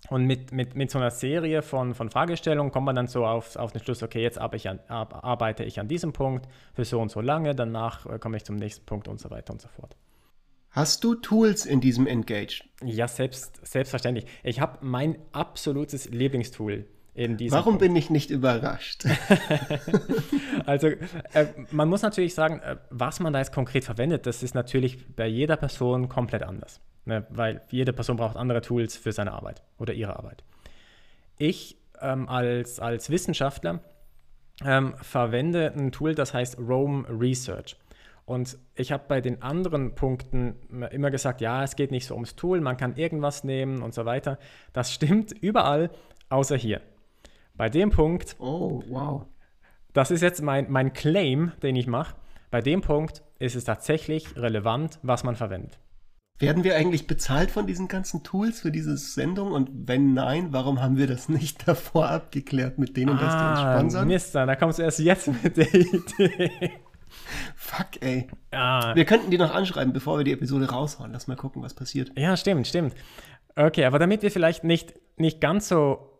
Und mit, mit, mit so einer Serie von, von Fragestellungen kommt man dann so auf, auf den Schluss, okay, jetzt ich an, arbeite ich an diesem Punkt für so und so lange, danach äh, komme ich zum nächsten Punkt und so weiter und so fort. Hast du Tools in diesem Engage? Ja, selbst, selbstverständlich. Ich habe mein absolutes Lieblingstool in diesem Warum Punkt. bin ich nicht überrascht? also, äh, man muss natürlich sagen, äh, was man da jetzt konkret verwendet, das ist natürlich bei jeder Person komplett anders. Ne? Weil jede Person braucht andere Tools für seine Arbeit oder ihre Arbeit. Ich ähm, als, als Wissenschaftler ähm, verwende ein Tool, das heißt Rome Research. Und ich habe bei den anderen Punkten immer gesagt, ja, es geht nicht so ums Tool, man kann irgendwas nehmen und so weiter. Das stimmt überall, außer hier. Bei dem Punkt, oh, wow. Das ist jetzt mein, mein Claim, den ich mache. Bei dem Punkt ist es tatsächlich relevant, was man verwendet. Werden wir eigentlich bezahlt von diesen ganzen Tools für diese Sendung? Und wenn nein, warum haben wir das nicht davor abgeklärt mit denen, ah, dass die uns ah, sponsern? Mist, da kommst du erst jetzt mit der Idee. Fuck, ey. Ah. Wir könnten die noch anschreiben, bevor wir die Episode raushauen. Lass mal gucken, was passiert. Ja, stimmt, stimmt. Okay, aber damit wir vielleicht nicht, nicht ganz so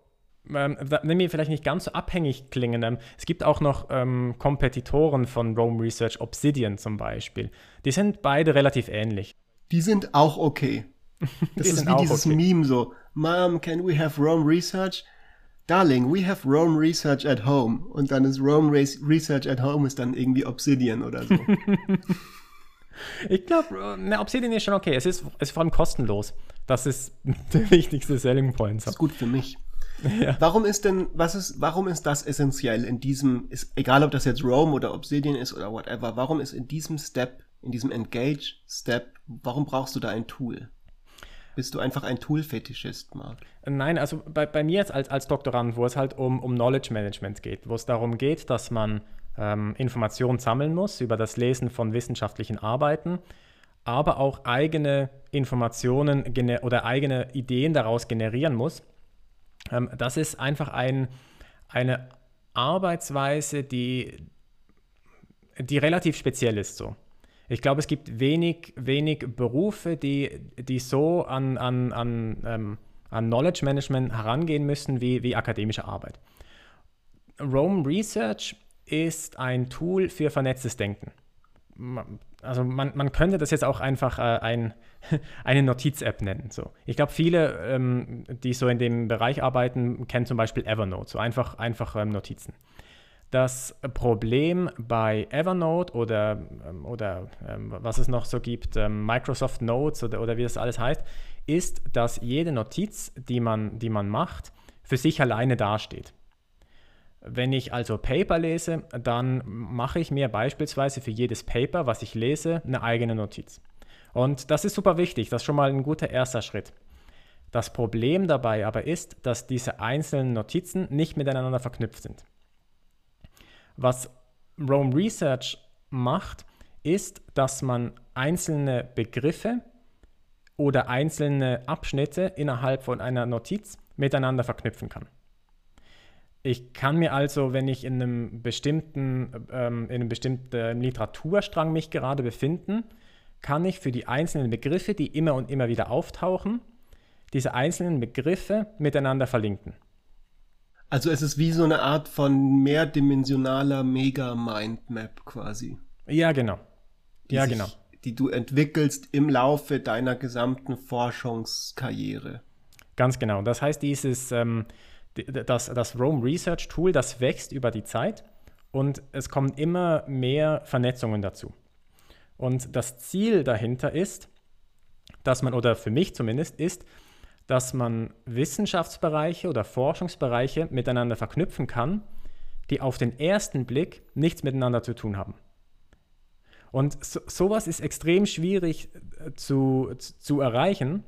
ähm, wenn wir vielleicht nicht ganz so abhängig klingen, ähm, es gibt auch noch ähm, Kompetitoren von Rome Research, Obsidian zum Beispiel. Die sind beide relativ ähnlich die sind auch okay. Das ist wie dieses okay. Meme so, Mom, can we have Rome Research? Darling, we have Rome Research at home. Und dann ist Rome Research at home ist dann irgendwie Obsidian oder so. ich glaube, Obsidian ist schon okay. Es ist, es ist vor allem kostenlos. Das ist der wichtigste Selling Point. Das ist gut für mich. Ja. Warum ist denn, was ist, warum ist das essentiell in diesem, ist, egal ob das jetzt Rome oder Obsidian ist oder whatever, warum ist in diesem Step in diesem Engage-Step, warum brauchst du da ein Tool? Bist du einfach ein Tool-Fetischist, Marc? Nein, also bei, bei mir jetzt als, als Doktorand, wo es halt um, um Knowledge Management geht, wo es darum geht, dass man ähm, Informationen sammeln muss über das Lesen von wissenschaftlichen Arbeiten, aber auch eigene Informationen oder eigene Ideen daraus generieren muss. Ähm, das ist einfach ein, eine Arbeitsweise, die, die relativ speziell ist so. Ich glaube, es gibt wenig, wenig Berufe, die, die so an, an, an, ähm, an Knowledge Management herangehen müssen wie, wie akademische Arbeit. Rome Research ist ein Tool für vernetztes Denken. Also man, man könnte das jetzt auch einfach äh, ein, eine Notiz-App nennen. So. Ich glaube, viele, ähm, die so in dem Bereich arbeiten, kennen zum Beispiel Evernote, so einfach, einfach ähm, Notizen. Das Problem bei Evernote oder, ähm, oder ähm, was es noch so gibt, ähm, Microsoft Notes oder, oder wie das alles heißt, ist, dass jede Notiz, die man, die man macht, für sich alleine dasteht. Wenn ich also Paper lese, dann mache ich mir beispielsweise für jedes Paper, was ich lese, eine eigene Notiz. Und das ist super wichtig, das ist schon mal ein guter erster Schritt. Das Problem dabei aber ist, dass diese einzelnen Notizen nicht miteinander verknüpft sind. Was Rome Research macht, ist, dass man einzelne Begriffe oder einzelne Abschnitte innerhalb von einer Notiz miteinander verknüpfen kann. Ich kann mir also, wenn ich in einem bestimmten, ähm, in einem bestimmten Literaturstrang mich gerade befinden, kann ich für die einzelnen Begriffe, die immer und immer wieder auftauchen, diese einzelnen Begriffe miteinander verlinken. Also es ist wie so eine Art von mehrdimensionaler Mega-Mindmap quasi. Ja, genau. Ja, sich, genau. Die du entwickelst im Laufe deiner gesamten Forschungskarriere. Ganz genau. Das heißt, dieses, ähm, das, das Rome Research Tool, das wächst über die Zeit und es kommen immer mehr Vernetzungen dazu. Und das Ziel dahinter ist, dass man, oder für mich zumindest, ist, dass man Wissenschaftsbereiche oder Forschungsbereiche miteinander verknüpfen kann, die auf den ersten Blick nichts miteinander zu tun haben. Und so, sowas ist extrem schwierig äh, zu, zu erreichen,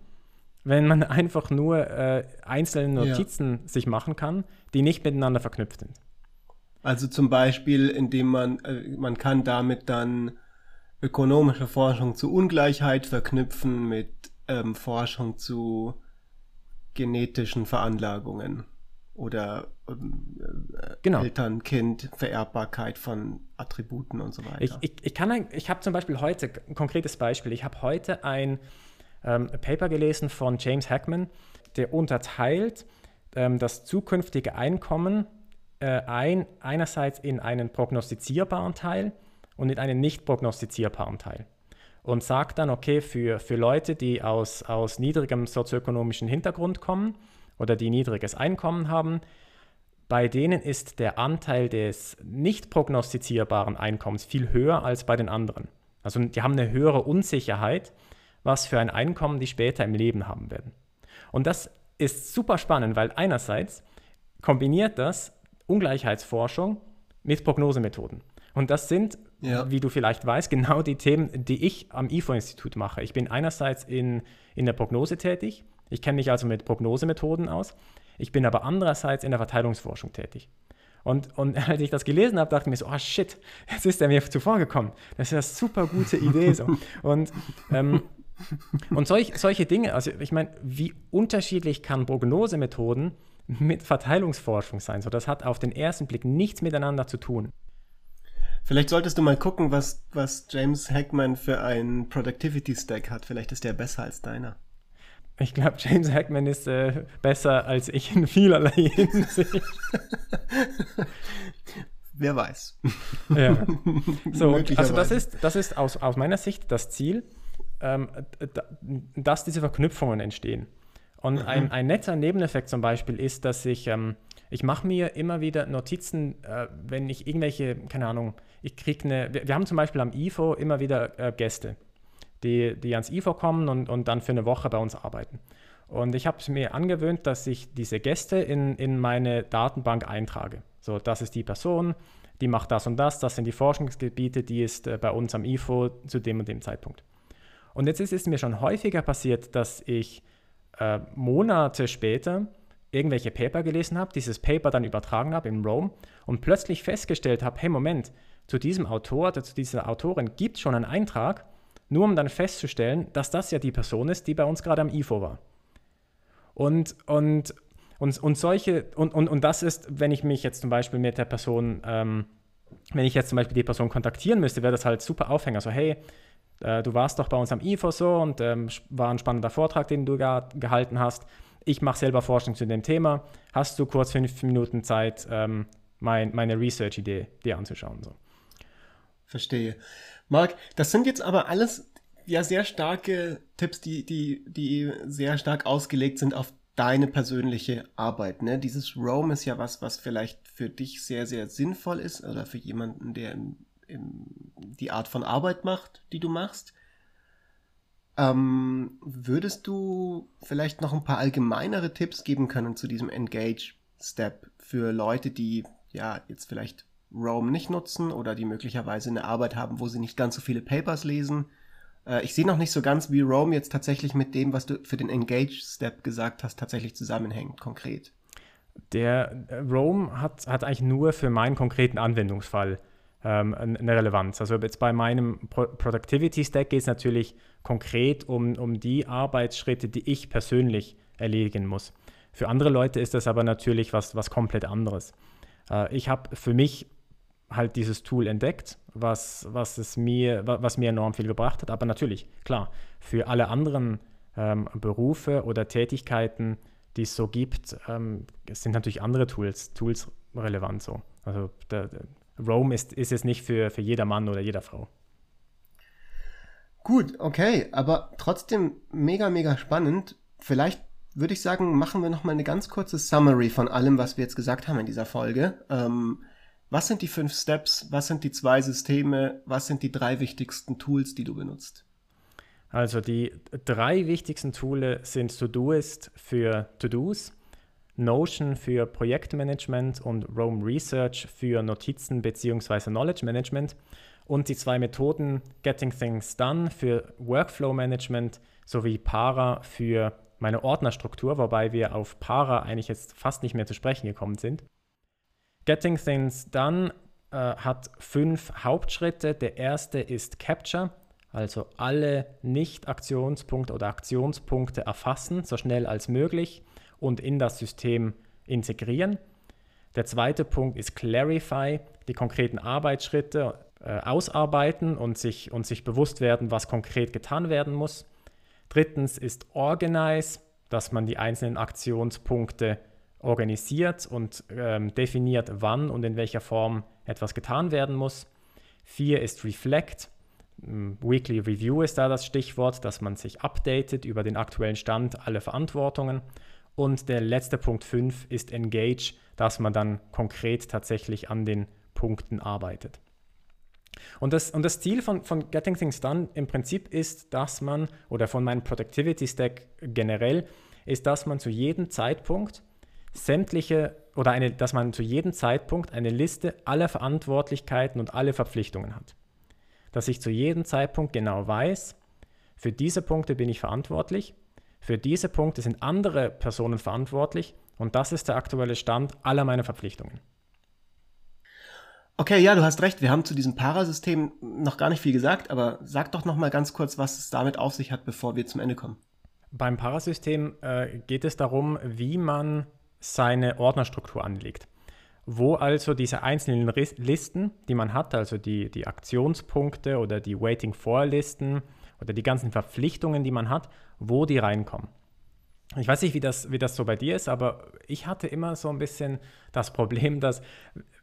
wenn man einfach nur äh, einzelne Notizen ja. sich machen kann, die nicht miteinander verknüpft sind. Also zum Beispiel, indem man, äh, man kann damit dann ökonomische Forschung zu Ungleichheit verknüpfen mit ähm, Forschung zu genetischen Veranlagungen oder ähm, äh, genau. Eltern-Kind-Vererbbarkeit von Attributen und so weiter. Ich, ich, ich, ich habe zum Beispiel heute ein konkretes Beispiel. Ich habe heute ein ähm, Paper gelesen von James Hackman, der unterteilt ähm, das zukünftige Einkommen äh, ein, einerseits in einen prognostizierbaren Teil und in einen nicht prognostizierbaren Teil. Und sagt dann, okay, für, für Leute, die aus, aus niedrigem sozioökonomischen Hintergrund kommen oder die niedriges Einkommen haben, bei denen ist der Anteil des nicht prognostizierbaren Einkommens viel höher als bei den anderen. Also die haben eine höhere Unsicherheit, was für ein Einkommen die später im Leben haben werden. Und das ist super spannend, weil einerseits kombiniert das Ungleichheitsforschung mit Prognosemethoden. Und das sind, ja. wie du vielleicht weißt, genau die Themen, die ich am IFO-Institut mache. Ich bin einerseits in, in der Prognose tätig. Ich kenne mich also mit Prognosemethoden aus. Ich bin aber andererseits in der Verteilungsforschung tätig. Und, und als ich das gelesen habe, dachte ich mir so, oh shit, jetzt ist er mir zuvor gekommen. Das ist eine super gute Idee. So. Und, ähm, und solch, solche Dinge, also ich meine, wie unterschiedlich kann Prognosemethoden mit Verteilungsforschung sein? So, das hat auf den ersten Blick nichts miteinander zu tun. Vielleicht solltest du mal gucken, was, was James Hackman für einen Productivity Stack hat. Vielleicht ist der besser als deiner. Ich glaube, James Hackman ist äh, besser als ich in vielerlei Hinsicht. Wer weiß. Ja. So, also das ist, das ist aus, aus meiner Sicht das Ziel, ähm, dass diese Verknüpfungen entstehen. Und mhm. ein, ein netter Nebeneffekt zum Beispiel ist, dass ich, ähm, ich mache mir immer wieder Notizen, äh, wenn ich irgendwelche, keine Ahnung, ich kriege eine, wir, wir, haben zum Beispiel am IFO immer wieder äh, Gäste, die, die ans IFO kommen und, und dann für eine Woche bei uns arbeiten. Und ich habe es mir angewöhnt, dass ich diese Gäste in, in meine Datenbank eintrage. So, das ist die Person, die macht das und das, das sind die Forschungsgebiete, die ist äh, bei uns am IFO zu dem und dem Zeitpunkt. Und jetzt ist es mir schon häufiger passiert, dass ich äh, Monate später irgendwelche Paper gelesen habe, dieses Paper dann übertragen habe in Rome und plötzlich festgestellt habe, hey Moment, zu diesem Autor oder zu dieser Autorin gibt schon einen Eintrag, nur um dann festzustellen, dass das ja die Person ist, die bei uns gerade am IFO war. Und, und, und, und solche, und, und, und das ist, wenn ich mich jetzt zum Beispiel mit der Person, ähm, wenn ich jetzt zum Beispiel die Person kontaktieren müsste, wäre das halt super Aufhänger. So, hey, äh, du warst doch bei uns am IFO so und ähm, war ein spannender Vortrag, den du ge gehalten hast. Ich mache selber Forschung zu dem Thema. Hast du kurz fünf Minuten Zeit, ähm, mein, meine Research-Idee dir anzuschauen? So. Verstehe. Marc, das sind jetzt aber alles ja sehr starke Tipps, die, die, die sehr stark ausgelegt sind auf deine persönliche Arbeit. Ne? Dieses Roam ist ja was, was vielleicht für dich sehr, sehr sinnvoll ist oder für jemanden, der im die Art von Arbeit macht, die du machst. Ähm, würdest du vielleicht noch ein paar allgemeinere Tipps geben können zu diesem Engage-Step für Leute, die ja jetzt vielleicht Roam nicht nutzen oder die möglicherweise eine Arbeit haben, wo sie nicht ganz so viele Papers lesen? Äh, ich sehe noch nicht so ganz, wie Roam jetzt tatsächlich mit dem, was du für den Engage-Step gesagt hast, tatsächlich zusammenhängt, konkret. Der äh, Roam hat, hat eigentlich nur für meinen konkreten Anwendungsfall ähm, eine Relevanz. Also jetzt bei meinem Pro Productivity Stack geht es natürlich konkret um, um die Arbeitsschritte, die ich persönlich erledigen muss. Für andere Leute ist das aber natürlich was, was komplett anderes. Äh, ich habe für mich halt dieses Tool entdeckt, was, was, es mir, was mir enorm viel gebracht hat. Aber natürlich, klar, für alle anderen ähm, Berufe oder Tätigkeiten, die es so gibt, ähm, sind natürlich andere Tools, Tools relevant so. Also der, der Roam ist, ist es nicht für, für jeder Mann oder jeder Frau. Gut, okay, aber trotzdem mega, mega spannend. Vielleicht würde ich sagen, machen wir nochmal eine ganz kurze Summary von allem, was wir jetzt gesagt haben in dieser Folge. Ähm, was sind die fünf Steps? Was sind die zwei Systeme? Was sind die drei wichtigsten Tools, die du benutzt? Also die drei wichtigsten Tools sind Todoist für To-Dos, Notion für Projektmanagement und Roam Research für Notizen bzw. Knowledge Management und die zwei Methoden Getting Things Done für Workflow Management sowie Para für meine Ordnerstruktur, wobei wir auf Para eigentlich jetzt fast nicht mehr zu sprechen gekommen sind. Getting Things Done äh, hat fünf Hauptschritte. Der erste ist Capture, also alle Nicht-Aktionspunkte oder Aktionspunkte erfassen, so schnell als möglich und in das System integrieren. Der zweite Punkt ist Clarify, die konkreten Arbeitsschritte äh, ausarbeiten und sich, und sich bewusst werden, was konkret getan werden muss. Drittens ist Organize, dass man die einzelnen Aktionspunkte organisiert und ähm, definiert, wann und in welcher Form etwas getan werden muss. Vier ist Reflect. Weekly Review ist da das Stichwort, dass man sich updatet über den aktuellen Stand, alle Verantwortungen. Und der letzte Punkt 5 ist Engage, dass man dann konkret tatsächlich an den Punkten arbeitet. Und das, und das Ziel von, von Getting Things Done im Prinzip ist, dass man, oder von meinem Productivity Stack generell, ist, dass man zu jedem Zeitpunkt sämtliche oder eine, dass man zu jedem Zeitpunkt eine Liste aller Verantwortlichkeiten und alle Verpflichtungen hat. Dass ich zu jedem Zeitpunkt genau weiß, für diese Punkte bin ich verantwortlich, für diese Punkte sind andere Personen verantwortlich und das ist der aktuelle Stand aller meiner Verpflichtungen. Okay, ja, du hast recht. Wir haben zu diesem Parasystem noch gar nicht viel gesagt, aber sag doch noch mal ganz kurz, was es damit auf sich hat, bevor wir zum Ende kommen. Beim Parasystem äh, geht es darum, wie man seine Ordnerstruktur anlegt. Wo also diese einzelnen Listen, die man hat, also die, die Aktionspunkte oder die Waiting for Listen oder die ganzen Verpflichtungen, die man hat, wo die reinkommen. Ich weiß nicht, wie das, wie das so bei dir ist, aber ich hatte immer so ein bisschen das Problem, dass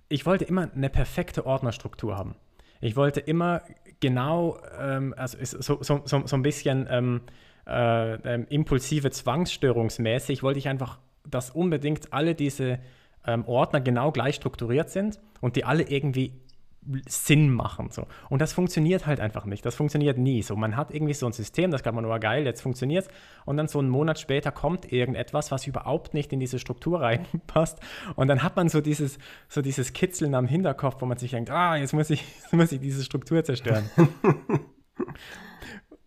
ich wollte immer eine perfekte Ordnerstruktur haben. Ich wollte immer genau, ähm, also so, so, so, so ein bisschen ähm, äh, ähm, impulsive Zwangsstörungsmäßig, wollte ich einfach dass unbedingt alle diese ähm, Ordner genau gleich strukturiert sind und die alle irgendwie Sinn machen. So. Und das funktioniert halt einfach nicht. Das funktioniert nie. So, man hat irgendwie so ein System, das kann man nur geil, jetzt funktioniert es. Und dann so einen Monat später kommt irgendetwas, was überhaupt nicht in diese Struktur reinpasst. Und dann hat man so dieses, so dieses Kitzeln am Hinterkopf, wo man sich denkt, ah, jetzt muss ich, jetzt muss ich diese Struktur zerstören.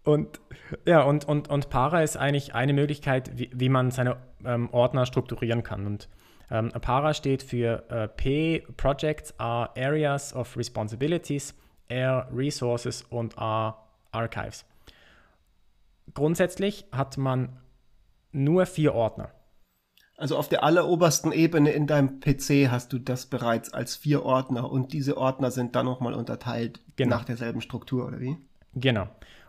und ja, und, und, und Para ist eigentlich eine Möglichkeit, wie, wie man seine ähm, Ordner strukturieren kann. Und ähm, Para steht für äh, P, Projects are Areas of Responsibilities, R, Resources und R, Archives. Grundsätzlich hat man nur vier Ordner. Also auf der allerobersten Ebene in deinem PC hast du das bereits als vier Ordner und diese Ordner sind dann nochmal unterteilt genau. nach derselben Struktur, oder wie? Genau.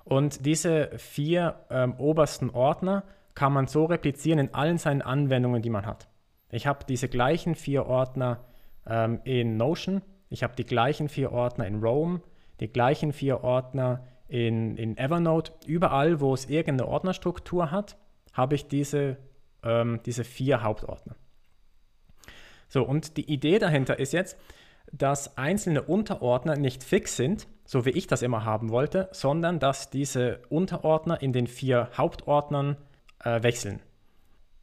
Und diese vier ähm, obersten Ordner kann man so replizieren in allen seinen Anwendungen, die man hat. Ich habe diese gleichen vier Ordner ähm, in Notion, ich habe die gleichen vier Ordner in Roam, die gleichen vier Ordner in, in Evernote. Überall, wo es irgendeine Ordnerstruktur hat, habe ich diese, ähm, diese vier Hauptordner. So, und die Idee dahinter ist jetzt, dass einzelne Unterordner nicht fix sind, so wie ich das immer haben wollte, sondern dass diese Unterordner in den vier Hauptordnern äh, wechseln.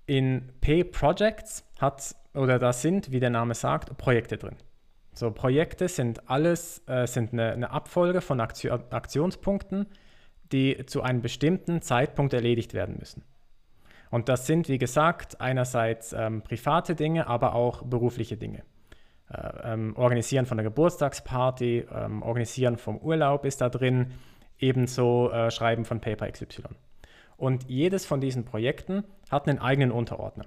In P-Projects hat oder da sind, wie der Name sagt, Projekte drin. So, Projekte sind alles, äh, sind eine, eine, Abfolge von Aktio Aktionspunkten, die zu einem bestimmten Zeitpunkt erledigt werden müssen. Und das sind, wie gesagt, einerseits ähm, private Dinge, aber auch berufliche Dinge. Äh, ähm, Organisieren von der Geburtstagsparty, ähm, Organisieren vom Urlaub ist da drin, ebenso äh, Schreiben von Paper XY. Und jedes von diesen Projekten hat einen eigenen Unterordner.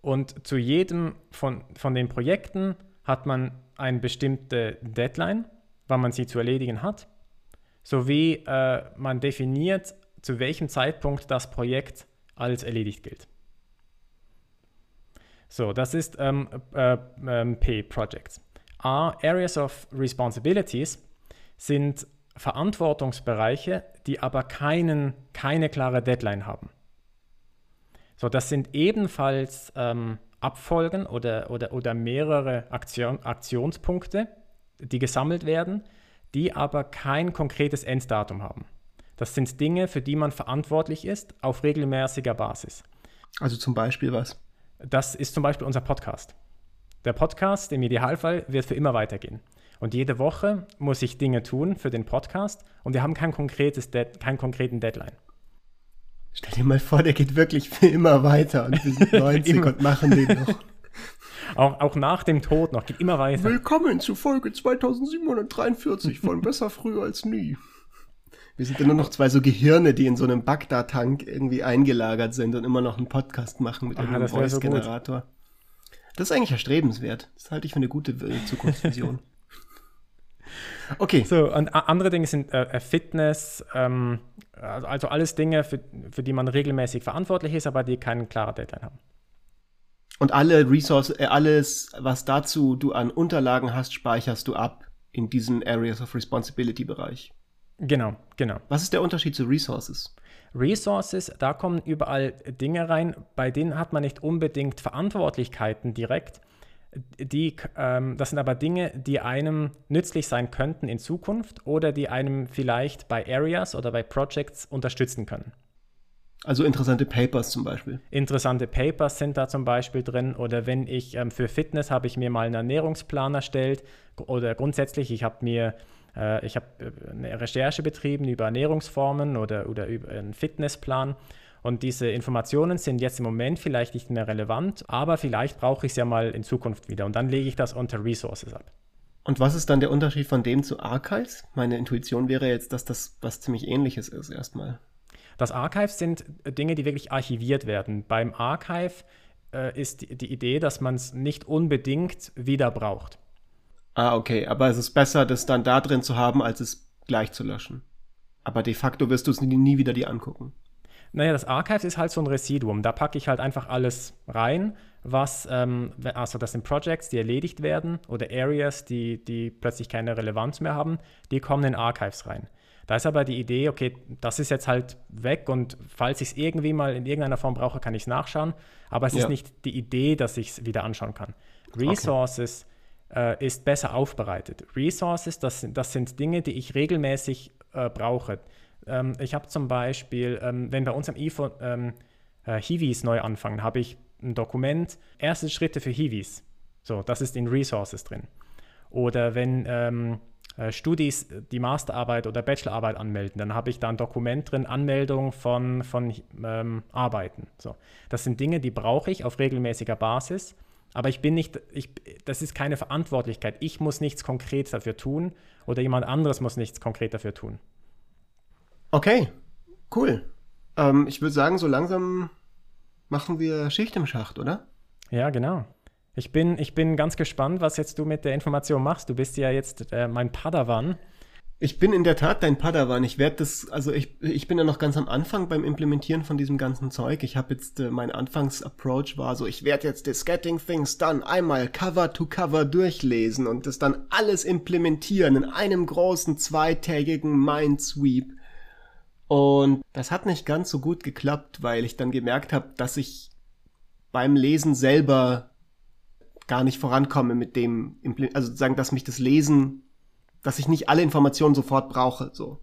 Und zu jedem von, von den Projekten hat man eine bestimmte Deadline, wann man sie zu erledigen hat, sowie äh, man definiert, zu welchem Zeitpunkt das Projekt als erledigt gilt. So, das ist ähm, äh, äh, P, Projects. A, Areas of Responsibilities sind Verantwortungsbereiche, die aber keinen, keine klare Deadline haben. So, das sind ebenfalls ähm, Abfolgen oder, oder, oder mehrere Aktion, Aktionspunkte, die gesammelt werden, die aber kein konkretes Enddatum haben. Das sind Dinge, für die man verantwortlich ist auf regelmäßiger Basis. Also zum Beispiel was? Das ist zum Beispiel unser Podcast. Der Podcast im Idealfall wird für immer weitergehen. Und jede Woche muss ich Dinge tun für den Podcast und wir haben kein konkretes Dead keinen konkreten Deadline. Stell dir mal vor, der geht wirklich für immer weiter und wir sind 90 und machen den noch. Auch, auch nach dem Tod noch, geht immer weiter. Willkommen zu Folge 2743 von Besser früh als nie. Wir sind ja nur noch zwei so Gehirne, die in so einem Bagdad-Tank irgendwie eingelagert sind und immer noch einen Podcast machen mit einem Voice-Generator. So das ist eigentlich erstrebenswert. Das halte ich für eine gute Zukunftsvision. Okay. So, und andere Dinge sind äh, äh, Fitness, ähm, also alles Dinge, für, für die man regelmäßig verantwortlich ist, aber die keinen klaren Deadline haben. Und alle Resources, äh, alles, was dazu du an Unterlagen hast, speicherst du ab in diesen Areas of Responsibility Bereich. Genau, genau. Was ist der Unterschied zu Resources? Resources, da kommen überall Dinge rein, bei denen hat man nicht unbedingt Verantwortlichkeiten direkt, die, ähm, das sind aber Dinge, die einem nützlich sein könnten in Zukunft oder die einem vielleicht bei Areas oder bei Projects unterstützen können. Also interessante Papers zum Beispiel. Interessante Papers sind da zum Beispiel drin. Oder wenn ich ähm, für Fitness habe ich mir mal einen Ernährungsplan erstellt. Oder grundsätzlich, ich habe mir äh, ich habe äh, eine Recherche betrieben über Ernährungsformen oder, oder über einen Fitnessplan. Und diese Informationen sind jetzt im Moment vielleicht nicht mehr relevant, aber vielleicht brauche ich es ja mal in Zukunft wieder. Und dann lege ich das unter Resources ab. Und was ist dann der Unterschied von dem zu Archives? Meine Intuition wäre jetzt, dass das was ziemlich ähnliches ist erstmal. Das Archive sind Dinge, die wirklich archiviert werden. Beim Archive äh, ist die Idee, dass man es nicht unbedingt wieder braucht. Ah, okay. Aber es ist besser, das dann da drin zu haben, als es gleich zu löschen. Aber de facto wirst du es nie, nie wieder dir angucken. Naja, das Archive ist halt so ein Residuum. Da packe ich halt einfach alles rein, was, ähm, also das sind Projects, die erledigt werden oder Areas, die, die plötzlich keine Relevanz mehr haben, die kommen in Archives rein. Da ist aber die Idee, okay, das ist jetzt halt weg und falls ich es irgendwie mal in irgendeiner Form brauche, kann ich es nachschauen. Aber es ja. ist nicht die Idee, dass ich es wieder anschauen kann. Resources. Äh, ist besser aufbereitet. Resources, das, das sind Dinge, die ich regelmäßig äh, brauche. Ähm, ich habe zum Beispiel, ähm, wenn bei uns am IFO ähm, äh, Hiwis neu anfangen, habe ich ein Dokument, erste Schritte für Hiwis. So, das ist in Resources drin. Oder wenn ähm, äh, Studis die Masterarbeit oder Bachelorarbeit anmelden, dann habe ich da ein Dokument drin, Anmeldung von, von ähm, Arbeiten. So. Das sind Dinge, die brauche ich auf regelmäßiger Basis. Aber ich bin nicht, ich, das ist keine Verantwortlichkeit. Ich muss nichts konkret dafür tun oder jemand anderes muss nichts konkret dafür tun. Okay, cool. Ähm, ich würde sagen, so langsam machen wir Schicht im Schacht, oder? Ja, genau. Ich bin, ich bin ganz gespannt, was jetzt du mit der Information machst. Du bist ja jetzt äh, mein Padawan. Ich bin in der Tat dein Padawan. Ich werde das, also ich, ich bin ja noch ganz am Anfang beim Implementieren von diesem ganzen Zeug. Ich habe jetzt, äh, mein Anfangsapproach war so, ich werde jetzt das Getting Things Done einmal Cover to Cover durchlesen und das dann alles implementieren in einem großen zweitägigen Mindsweep. Und das hat nicht ganz so gut geklappt, weil ich dann gemerkt habe, dass ich beim Lesen selber gar nicht vorankomme mit dem, also sagen, dass mich das Lesen, dass ich nicht alle Informationen sofort brauche, so.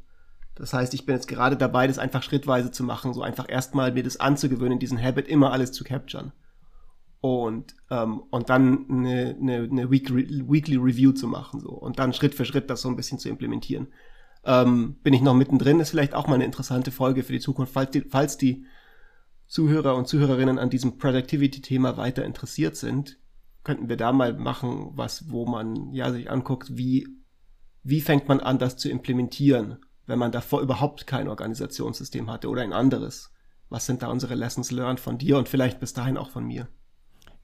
Das heißt, ich bin jetzt gerade dabei, das einfach schrittweise zu machen, so einfach erstmal mir das anzugewöhnen, diesen Habit immer alles zu capturen. Und, ähm, und dann eine, eine, eine Weekly, Weekly Review zu machen, so. Und dann Schritt für Schritt das so ein bisschen zu implementieren ähm, bin ich noch mittendrin, ist vielleicht auch mal eine interessante Folge für die Zukunft, falls die, falls die Zuhörer und Zuhörerinnen an diesem Productivity-Thema weiter interessiert sind. könnten wir da mal machen, was, wo man ja sich anguckt, wie, wie fängt man an, das zu implementieren, wenn man davor überhaupt kein Organisationssystem hatte oder ein anderes. Was sind da unsere Lessons learned von dir und vielleicht bis dahin auch von mir?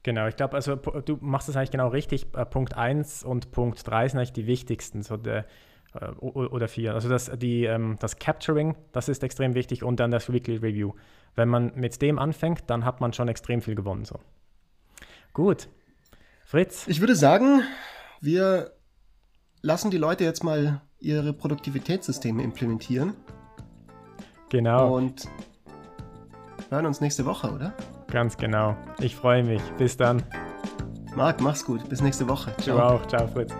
Genau, ich glaube, also du machst es eigentlich genau richtig. Äh, Punkt 1 und Punkt 3 sind eigentlich die wichtigsten, so der, äh, oder 4. Also das, die, ähm, das Capturing, das ist extrem wichtig und dann das Weekly Review. Wenn man mit dem anfängt, dann hat man schon extrem viel gewonnen. So. Gut. Fritz? Ich würde sagen, wir lassen die Leute jetzt mal ihre Produktivitätssysteme implementieren. Genau. Und hören uns nächste Woche, oder? Ganz genau. Ich freue mich. Bis dann. Marc, mach's gut. Bis nächste Woche. Ciao. Du auch. Ciao, Fritz.